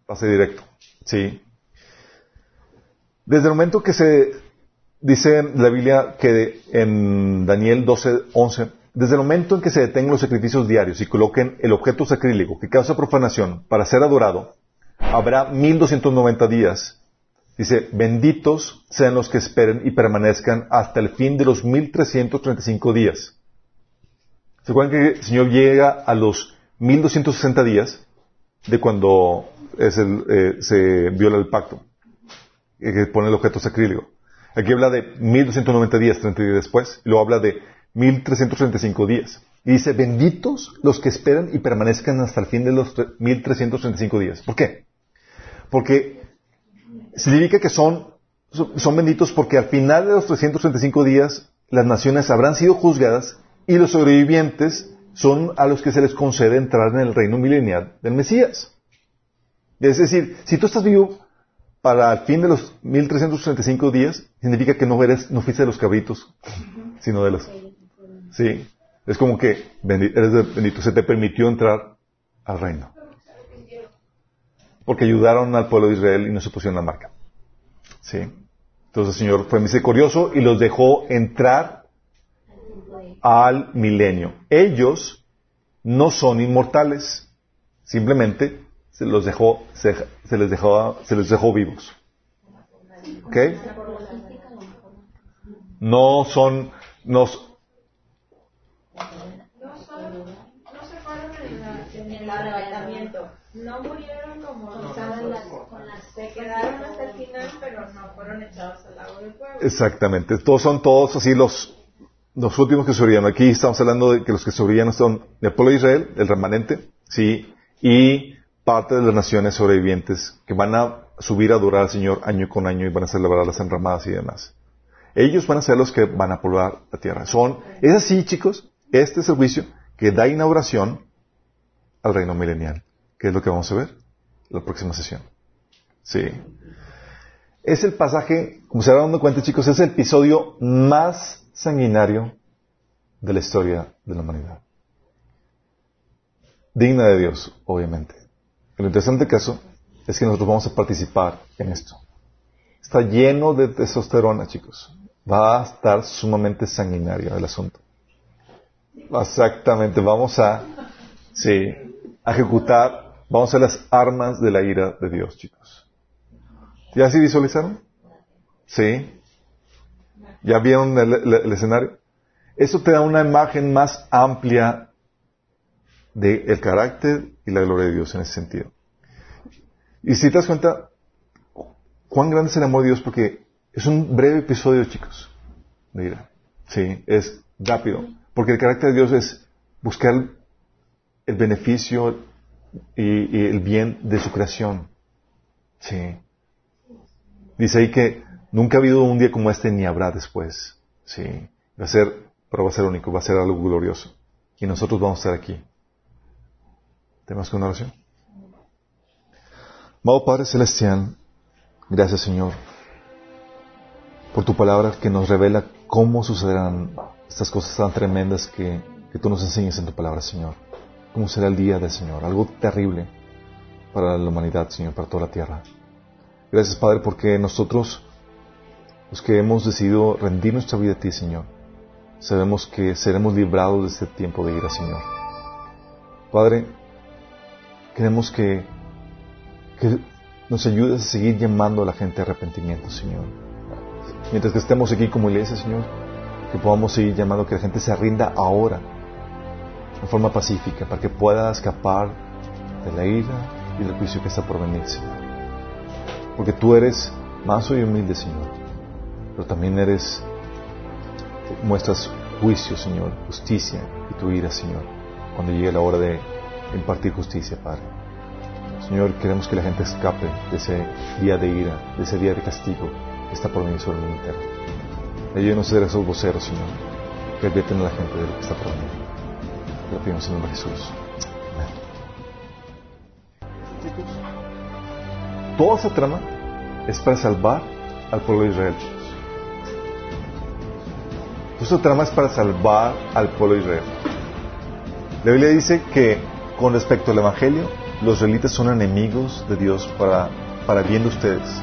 pase directo. Sí. Desde el momento que se dice la Biblia que en Daniel 12, 11, desde el momento en que se detengan los sacrificios diarios y coloquen el objeto sacrílego que causa profanación para ser adorado, habrá 1290 días. Dice, benditos sean los que esperen y permanezcan hasta el fin de los 1335 días. ¿Se acuerdan que el Señor llega a los 1260 días de cuando eh, se viola el pacto? Que pone el objeto sacrílego. Aquí habla de 1290 días, 30 días después, y luego habla de 1335 días. Y dice, benditos los que esperan y permanezcan hasta el fin de los 1335 días. ¿Por qué? Porque significa que son, son benditos porque al final de los 335 días las naciones habrán sido juzgadas y los sobrevivientes son a los que se les concede entrar en el reino milenial del Mesías. Es decir, si tú estás vivo para el fin de los 1335 días, significa que no eres, no fuiste de los cabritos, sino de los... Sí, es como que eres bendito, se te permitió entrar al reino. Porque ayudaron al pueblo de Israel y no se pusieron la marca. Sí. Entonces el Señor fue misericordioso y los dejó entrar al milenio. Ellos no son inmortales, simplemente se los dejó, se, les dejó, se les dejó vivos. ¿Ok? No son, no, no el arrebatamiento. No murieron como estaban las, se quedaron hasta el final, pero no fueron echados al lago del fuego. Exactamente. Todos son todos así los los últimos que sobrevivían. Aquí estamos hablando de que los que sobrevivían son el pueblo de Israel, el remanente, sí, y parte de las naciones sobrevivientes que van a subir a adorar al Señor año con año y van a celebrar las enramadas y demás. Ellos van a ser los que van a poblar la tierra. Son, es así, chicos, este es el juicio que da inauguración al reino milenial, que es lo que vamos a ver la próxima sesión. Sí. Es el pasaje, como se van dando cuenta, chicos, es el episodio más sanguinario de la historia de la humanidad. Digna de Dios, obviamente. El interesante caso es que nosotros vamos a participar en esto. Está lleno de testosterona, chicos. Va a estar sumamente sanguinario el asunto. Exactamente, vamos a, ejecutar, vamos a las armas de la ira de Dios, chicos. ¿Ya se visualizaron? Sí. ¿Ya vieron el, escenario? Eso te da una imagen más amplia del carácter y la gloria de Dios en ese sentido. Y si te das cuenta, cuán grande es el amor de Dios, porque es un breve episodio, chicos. Mira, sí, es rápido. Porque el carácter de Dios es buscar el beneficio y, y el bien de su creación. Sí. Dice ahí que Nunca ha habido un día como este ni habrá después. Sí. Va a ser, pero va a ser único, va a ser algo glorioso. Y nosotros vamos a estar aquí. ¿Tenemos con oración? Amado Padre Celestial, gracias Señor por tu palabra que nos revela cómo sucederán estas cosas tan tremendas que, que tú nos enseñas en tu palabra, Señor. Cómo será el día del Señor, algo terrible para la humanidad, Señor, para toda la tierra. Gracias, Padre, porque nosotros, los que hemos decidido rendir nuestra vida a ti, Señor, sabemos que seremos librados de este tiempo de ira, Señor. Padre, queremos que, que nos ayudes a seguir llamando a la gente a arrepentimiento, Señor. Mientras que estemos aquí como iglesia, Señor, que podamos seguir llamando que la gente se rinda ahora, de forma pacífica, para que pueda escapar de la ira y del juicio que está por venir, Señor. Porque tú eres más y humilde, Señor, pero también eres, muestras juicio, Señor, justicia y tu ira, Señor, cuando llegue la hora de impartir justicia, Padre. Señor, queremos que la gente escape de ese día de ira, de ese día de castigo que está por venir sobre el entero. Ayúdenos a ser esos voceros, Señor, que advierten a la gente de lo que está por venir. Te lo pedimos en el nombre de Jesús. Amén. Toda esa trama es para salvar al pueblo de Israel. Toda esa trama es para salvar al pueblo de Israel. La Biblia dice que con respecto al Evangelio, los israelitas son enemigos de Dios para, para bien de ustedes.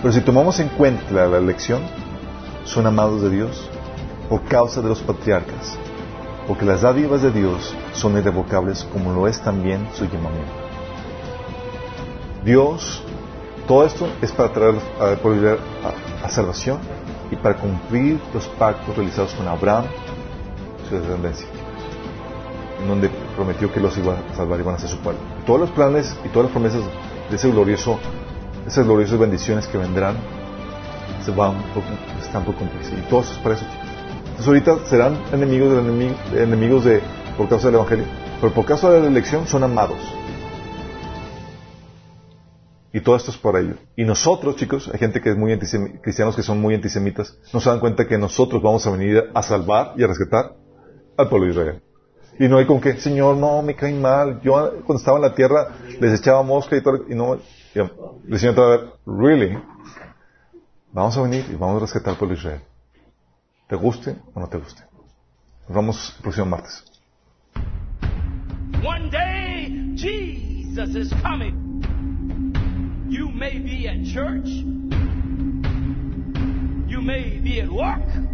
Pero si tomamos en cuenta la, elección, son amados de Dios por causa de los patriarcas, porque las dádivas de Dios son irrevocables como lo es también su llamamiento. Dios, todo esto es para traer pueblo a, a, salvación y para cumplir los pactos realizados con Abraham, su descendencia, en donde prometió que los iba a salvar y iban a ser su pueblo. Todos los planes y todas las promesas de ese glorioso, esas gloriosas bendiciones que vendrán, se van por, están por cumplirse. Y todos eso, chicos. Entonces ahorita serán enemigos, de enemigo, enemigos de, por causa del Evangelio, pero por causa de la elección son amados. Y todo esto es por ello. Y nosotros, chicos, hay gente que es muy cristianos que son muy antisemitas, no se dan cuenta que nosotros vamos a venir a salvar y a rescatar al pueblo de Israel. Y no hay con que, Señor, no, me caen mal. Yo cuando estaba en la tierra les echaba mosca y todo, y no, y el Señor te va a really, vamos a venir y vamos a rescatar al pueblo de Israel. ¿Te guste o no te guste? Nos vemos el próximo martes. One day, Jesus is coming. You may be at church. You may be at work.